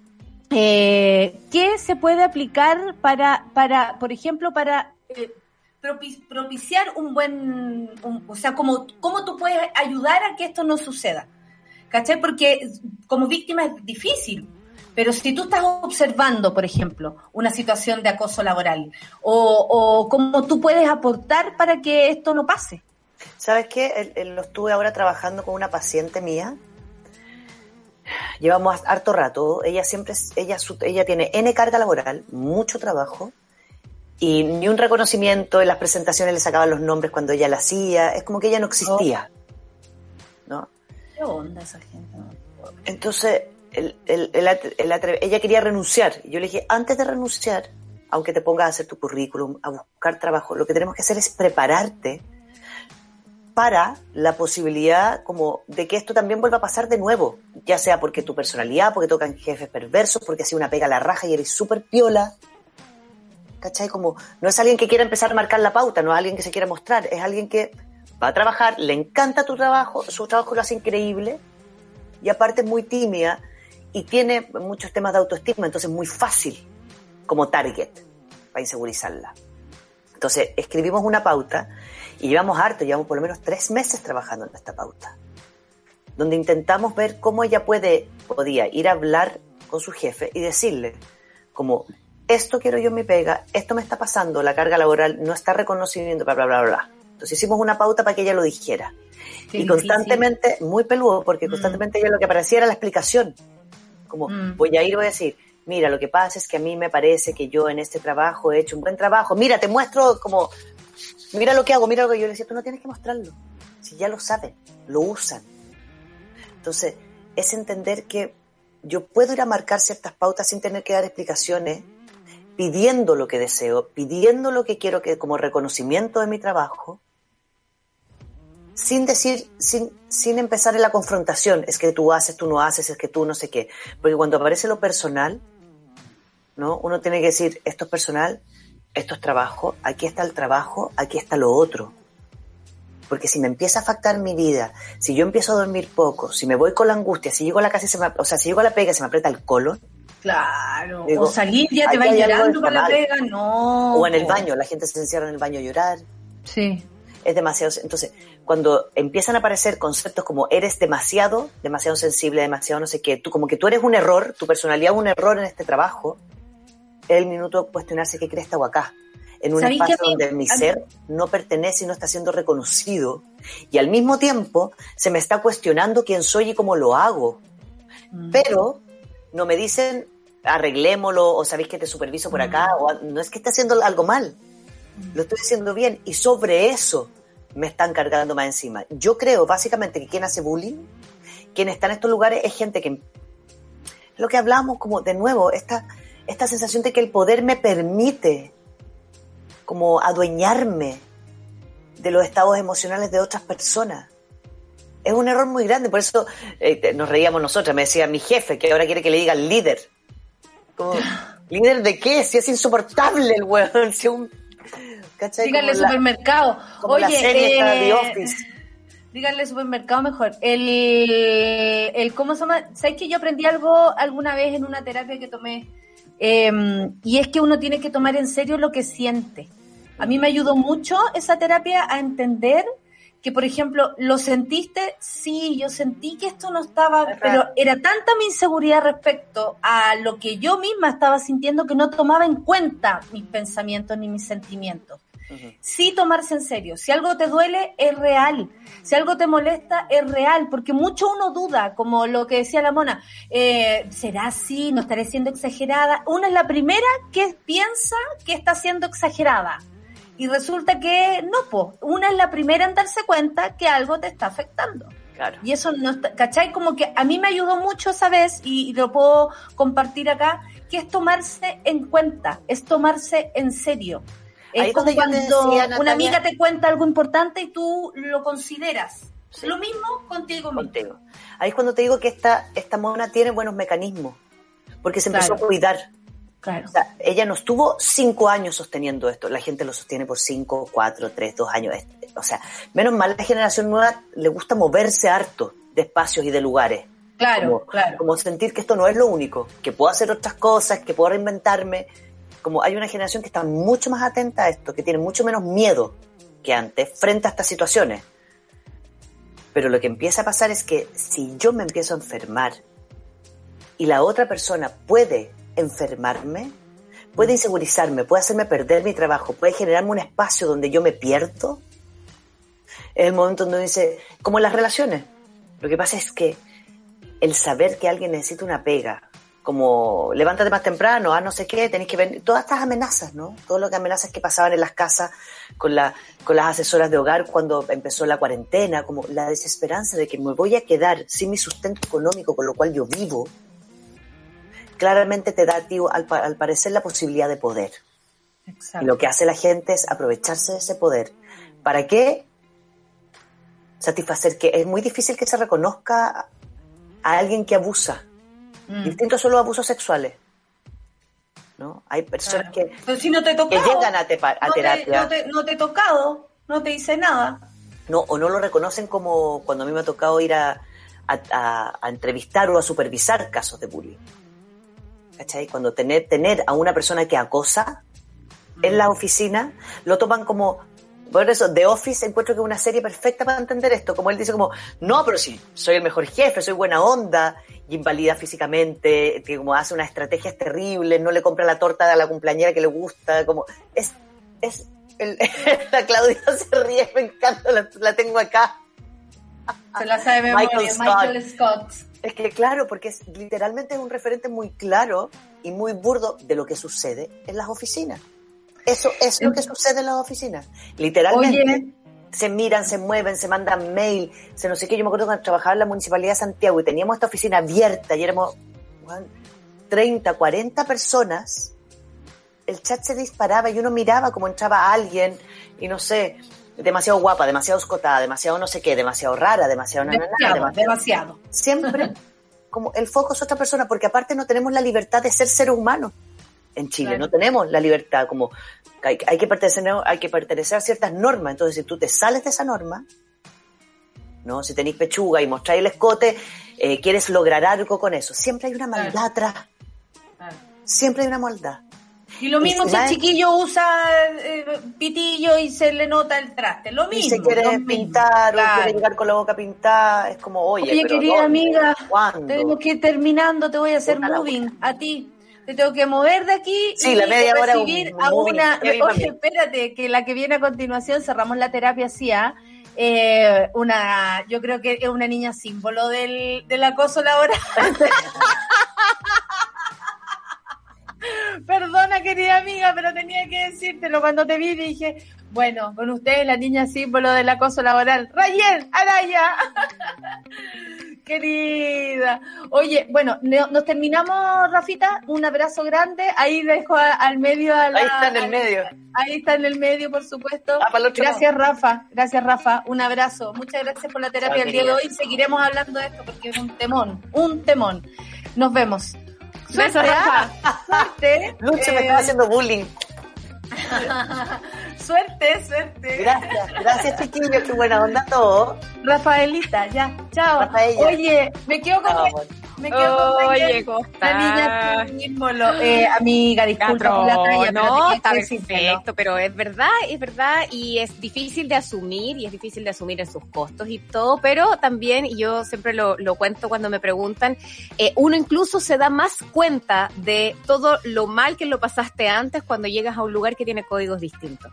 eh, ¿qué se puede aplicar para, para por ejemplo, para eh, propiciar un buen, un- o sea, cómo, cómo tú puedes ayudar a que esto no suceda? ¿Cachai? Porque como víctima es difícil, pero si tú estás observando, por ejemplo, una situación de acoso laboral, o, cómo tú puedes aportar para que esto no pase. ¿Sabes qué? Lo estuve ahora trabajando con una paciente mía. Llevamos harto rato. Ella siempre, ella, ella tiene N carga laboral, mucho trabajo, y ni un reconocimiento. En las presentaciones le sacaban los nombres cuando ella la hacía. Es como que ella no existía. ¿No? ¿Qué onda esa gente? Entonces, el- el- el atre- el atre- ella quería renunciar. Y yo le dije, antes de renunciar, aunque te pongas a hacer tu currículum, a buscar trabajo, lo que tenemos que hacer es prepararte para la posibilidad como de que esto también vuelva a pasar de nuevo, ya sea porque tu personalidad, porque tocan jefes perversos, porque ha sido una pega a la raja y eres súper piola. ¿Cachai? Como no es alguien que quiera empezar a marcar la pauta, no es alguien que se quiera mostrar, es alguien que va a trabajar, le encanta tu trabajo, su trabajo lo hace increíble y aparte es muy tímida y tiene muchos temas de autoestima, entonces es muy fácil como target para insegurizarla. Entonces escribimos una pauta y llevamos harto, llevamos por lo menos tres meses trabajando en esta pauta, donde intentamos ver cómo ella puede, podía ir a hablar con su jefe y decirle como, esto quiero yo en mi pega, esto me está pasando, la carga laboral no está reconociendo, bla, bla, bla, bla. Entonces hicimos una pauta para que ella lo dijera. Qué y difícil. constantemente, muy peludo, porque Mm. constantemente ella lo que aparecía era la explicación. Como, Mm. voy a ir voy a decir, mira, lo que pasa es que a mí me parece que yo en este trabajo he hecho un buen trabajo. Mira, te muestro como, mira lo que hago, mira lo que yo le decía, tú no tienes que mostrarlo. Si ya lo saben, lo usan. Entonces, es entender que yo puedo ir a marcar ciertas pautas sin tener que dar explicaciones, pidiendo lo que deseo, pidiendo lo que quiero que como reconocimiento de mi trabajo, sin decir, sin, sin empezar en la confrontación, es que tú haces, tú no haces, es que tú no sé qué. Porque cuando aparece lo personal, ¿no? Uno tiene que decir, esto es personal, esto es trabajo, aquí está el trabajo, aquí está lo otro. Porque si me empieza a afectar mi vida, si yo empiezo a dormir poco, si me voy con la angustia, si llego a la casa y se me, o sea, si llego a la pega y se me aprieta el colon, Claro. Digo, o salir ya te aquí va hay algo llorando para la pega, no. o en el baño, la gente se encierra en el baño a llorar, Sí. es demasiado. Entonces, cuando empiezan a aparecer conceptos como eres demasiado, demasiado sensible, demasiado no sé qué, tú como que tú eres un error, tu personalidad es un error en este trabajo, es el minuto de cuestionarse qué crees o acá. En un ¿Sabéis que espacio mí- donde mi ser no pertenece y no está siendo reconocido. Y al mismo tiempo se me está cuestionando quién soy y cómo lo hago. Mm. Pero no me dicen arreglémoslo o sabéis que te superviso por acá o no es que esté haciendo algo mal lo estoy haciendo bien y sobre eso me están cargando más encima. Yo creo básicamente que quien hace bullying, quien está en estos lugares es gente que, es lo que hablamos como de nuevo, esta, esta sensación de que el poder me permite como adueñarme de los estados emocionales de otras personas. Es un error muy grande, por eso eh, nos reíamos nosotras, me decía mi jefe que ahora quiere que le diga líder. Como, (gasps) ¿Líder de qué? Si es insoportable el weón, si un... ¿cachai? Díganle Como la- supermercado. como Oye, la serie de eh, Office. (laughs) Díganle supermercado mejor. El, el ¿cómo se llama? ¿Sabes que yo aprendí algo alguna vez en una terapia que tomé? Eh, y es que uno tiene que tomar en serio lo que siente. A mí me ayudó mucho esa terapia a entender que, por ejemplo, ¿lo sentiste? Sí, yo sentí que esto no estaba, pero era tanta mi inseguridad respecto a lo que yo misma estaba sintiendo que no tomaba en cuenta mis pensamientos ni mis sentimientos sí tomarse en serio. Si algo te duele, es real. Si algo te molesta, es real. Porque mucho uno duda, como lo que decía la mona, eh, ¿será así? ¿No estaré siendo exagerada? Una es la primera que piensa que está siendo exagerada. Y resulta que no, po. Una es la primera en darse cuenta que algo te está afectando. Claro. Y eso no está, ¿cachai? Como que a mí me ayudó mucho esa vez, y, y lo puedo compartir acá, que es tomarse en cuenta, es tomarse en serio. Es como cuando decía, una amiga te cuenta algo importante y tú lo consideras. Sí. Lo mismo contigo mismo. contigo. Ahí es cuando te digo que esta, esta mona tiene buenos mecanismos, porque se empezó Claro. a cuidar. Claro. O sea, ella no estuvo cinco años sosteniendo esto, la gente lo sostiene por cinco, cuatro, tres, dos años. O sea, menos mal la generación nueva le gusta moverse harto de espacios y de lugares. Claro, como, claro. como sentir que esto no es lo único, que puedo hacer otras cosas, que puedo reinventarme. Como hay una generación que está mucho más atenta a esto, que tiene mucho menos miedo que antes frente a estas situaciones. Pero lo que empieza a pasar es que si yo me empiezo a enfermar y la otra persona puede enfermarme, puede insegurizarme, puede hacerme perder mi trabajo, puede generarme un espacio donde yo me pierdo, es el momento donde dice, como en las relaciones, lo que pasa es que el saber que alguien necesita una pega, como levántate más temprano, ah, no sé qué, tenéis que venir, todas estas amenazas, ¿no? Todo lo amenazas que pasaban en las casas con, la, con las asesoras de hogar cuando empezó la cuarentena, como la desesperanza de que me voy a quedar sin mi sustento económico, con lo cual yo vivo, claramente te da a ti, al, al parecer, la posibilidad de poder. Y Exacto. lo que hace la gente es aprovecharse de ese poder. ¿Para qué? Satisfacer que es muy difícil que se reconozca a alguien que abusa. Mm. Distintos son los abusos sexuales. ¿No? Hay personas Claro. que, si no te que tocado, llegan a, tepa- a no, te, terapia no, te, no te he tocado, no te hice nada. no, o no lo reconocen como cuando a mí me ha tocado ir a, a- a- a entrevistar o a supervisar casos de bullying. ¿Cachai? Cuando tener, tener a una persona que acosa en la oficina, lo toman como... Por eso, The Office encuentro que es una serie perfecta para entender esto. Como él dice como, no, pero sí, soy el mejor jefe, soy buena onda, invalida físicamente, que como hace unas estrategias terribles, no le compra la torta a la cumpleañera que le gusta, como... Es, es el- (laughs) la Claudia se ríe, me encanta, la, la tengo acá. Se la sabe Michael Scott. Michael Scott. Es que claro, porque es, literalmente es un referente muy claro y muy burdo de lo que sucede en las oficinas. Eso es lo que sucede en las oficinas. Literalmente Oye. se miran, se mueven, se mandan mail, se no sé qué. Yo me acuerdo cuando trabajaba en la Municipalidad de Santiago y teníamos esta oficina abierta y éramos weón, 30, 40 personas. El chat se disparaba y uno miraba como entraba alguien y no sé, demasiado guapa, demasiado escotada, demasiado no sé qué, demasiado rara, demasiado na, na, na, Demasiado, demasiado- demasiado. siempre (laughs) como el foco es otra persona, porque aparte no tenemos la libertad de ser seres humanos en Chile, Claro. no tenemos la libertad, como hay, hay que pertenecer, hay que pertenecer a ciertas normas, entonces si tú te sales de esa norma, ¿no? Si tenéis pechuga y mostráis el escote, eh, quieres lograr algo con eso, siempre hay una maldad Claro. atrás, Claro. siempre hay una maldad. Y lo mismo Y si el chiquillo usa eh, pitillo y se le nota el traste. Lo Y mismo. se quiere mismo. pintar o Claro. quiere llegar con la boca pintada, es como, oye, Oye, pero querida ¿dónde? amiga, ¿Cuándo? tenemos que ir terminando, te voy a hacer moving a ti. Te tengo que mover de aquí Sí, y la media hora un recibir a una... Oye, (laughs) espérate, que la que viene a continuación cerramos la terapia CIA. Eh, una, yo creo que es una niña símbolo del, del acoso laboral. (laughs) Perdona, querida amiga, pero tenía que decírtelo. Cuando te vi dije, bueno, con ustedes la niña símbolo del acoso laboral. Rayel, Araya. (laughs) Querida. Oye, bueno, nos terminamos, Rafita. Un abrazo grande. Ahí dejo a- al medio a la- Ahí está en el medio. Ahí está en el medio, por supuesto. Ah, Gracias, Rafa. Gracias, Rafa. Un abrazo. Muchas gracias por la terapia Chao, el día de hoy. Seguiremos hablando de esto porque es un temón. Un temón. Nos vemos. Suerte, Rafa. Suerte. (laughs) Lucho me Eh, estaba haciendo bullying. (laughs) Suerte, suerte. Gracias, gracias chiquillos, qué buena onda todo. Rafaelita, ya. Chao. Rafaela. Oye, me quedo con, Chao, me quedo con Raquel. ¿cómo La niña. Eh, amiga, disculpa por la talla, no, está perfecto, pero es verdad, es verdad, y es difícil de asumir, y es difícil de asumir en sus costos y todo, pero también, y yo siempre lo, lo cuento cuando me preguntan, eh, uno incluso se da más cuenta de todo lo mal que lo pasaste antes cuando llegas a un lugar que tiene códigos distintos.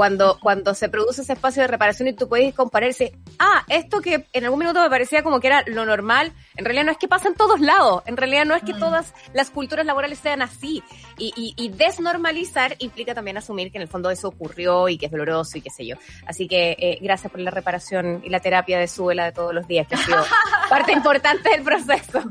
Cuando, cuando se produce ese espacio de reparación y tú puedes comparar y decir, ah, esto que en algún minuto me parecía como que era lo normal, en realidad no es que pasa en todos lados, en realidad no es que Mm. todas las culturas laborales sean así. Y, y, y desnormalizar implica también asumir que en el fondo eso ocurrió y que es doloroso y qué sé yo. Así que eh, gracias por la reparación y la terapia de suela de todos los días, que ha sido (laughs) parte importante del proceso.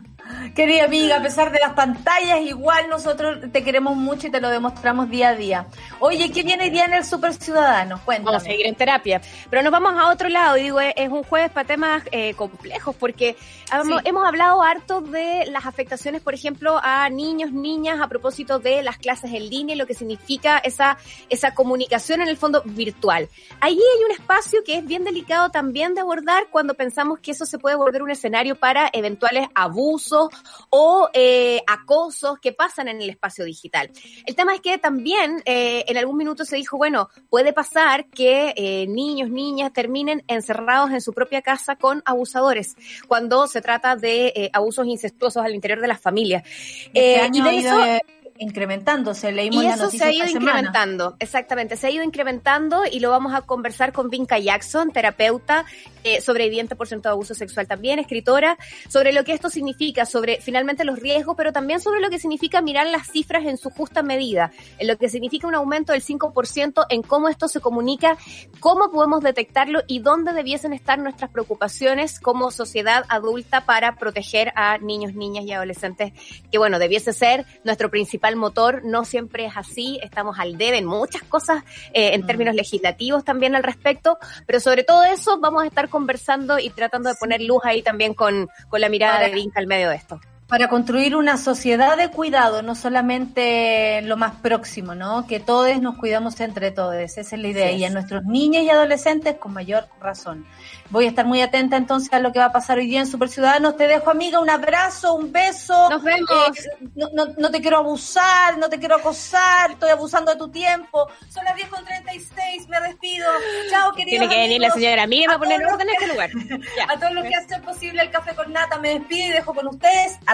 Querida amiga, a pesar de las pantallas, igual nosotros te queremos mucho y te lo demostramos día a día. Oye, ¿qué viene día en el Super Ciudadano? Cuéntame. Vamos a seguir en terapia. Pero nos vamos a otro lado. Digo, es un jueves para temas eh, complejos, porque hemos, hemos hablado harto de las afectaciones, por ejemplo, a niños, niñas, a propósito de las clases en línea, y lo que significa esa, esa comunicación en el fondo virtual. Allí hay un espacio que es bien delicado también de abordar cuando pensamos que eso se puede volver un escenario para eventuales abusos o eh, acosos que pasan en el espacio digital. El tema es que también eh, en algún minuto se dijo, bueno, puede pasar que eh, niños, niñas terminen encerrados en su propia casa con abusadores cuando se trata de eh, abusos incestuosos al interior de las familias. Este y de eso incrementándose, leímos y la eso se ha ido semana. incrementando, exactamente, se ha ido incrementando y lo vamos a conversar con Vinca Jackson, terapeuta, eh, sobreviviente por ciento de abuso sexual también, escritora, sobre lo que esto significa, sobre finalmente los riesgos, pero también sobre lo que significa mirar las cifras en su justa medida, en lo que significa un aumento del 5% en cómo esto se comunica, cómo podemos detectarlo y dónde debiesen estar nuestras preocupaciones como sociedad adulta para proteger a niños, niñas y adolescentes, que bueno, debiese ser nuestro principal motor, no siempre es así, estamos al debe en muchas cosas eh, en términos legislativos también al respecto, pero sobre todo eso vamos a estar conversando y tratando de poner luz ahí también con, con la mirada Ahora- de Vinca al medio de esto. Para construir una sociedad de cuidado, no solamente lo más próximo, ¿no? Que todos nos cuidamos entre todos, esa es la idea. Y a nuestros niños y adolescentes con mayor razón. Voy a estar muy atenta entonces a lo que va a pasar hoy día en Super Ciudadanos. Te dejo, amiga, un abrazo, un beso. Nos vemos. Eh, no, no, no te quiero abusar, no te quiero acosar, estoy abusando de tu tiempo. Son las 10 con 36, me despido. Chao, queridos Tiene que venir la señora Miriam a poner orden en este lugar. (laughs) Ya. a todos los que hacen posible el café con nata, me despido y dejo con ustedes a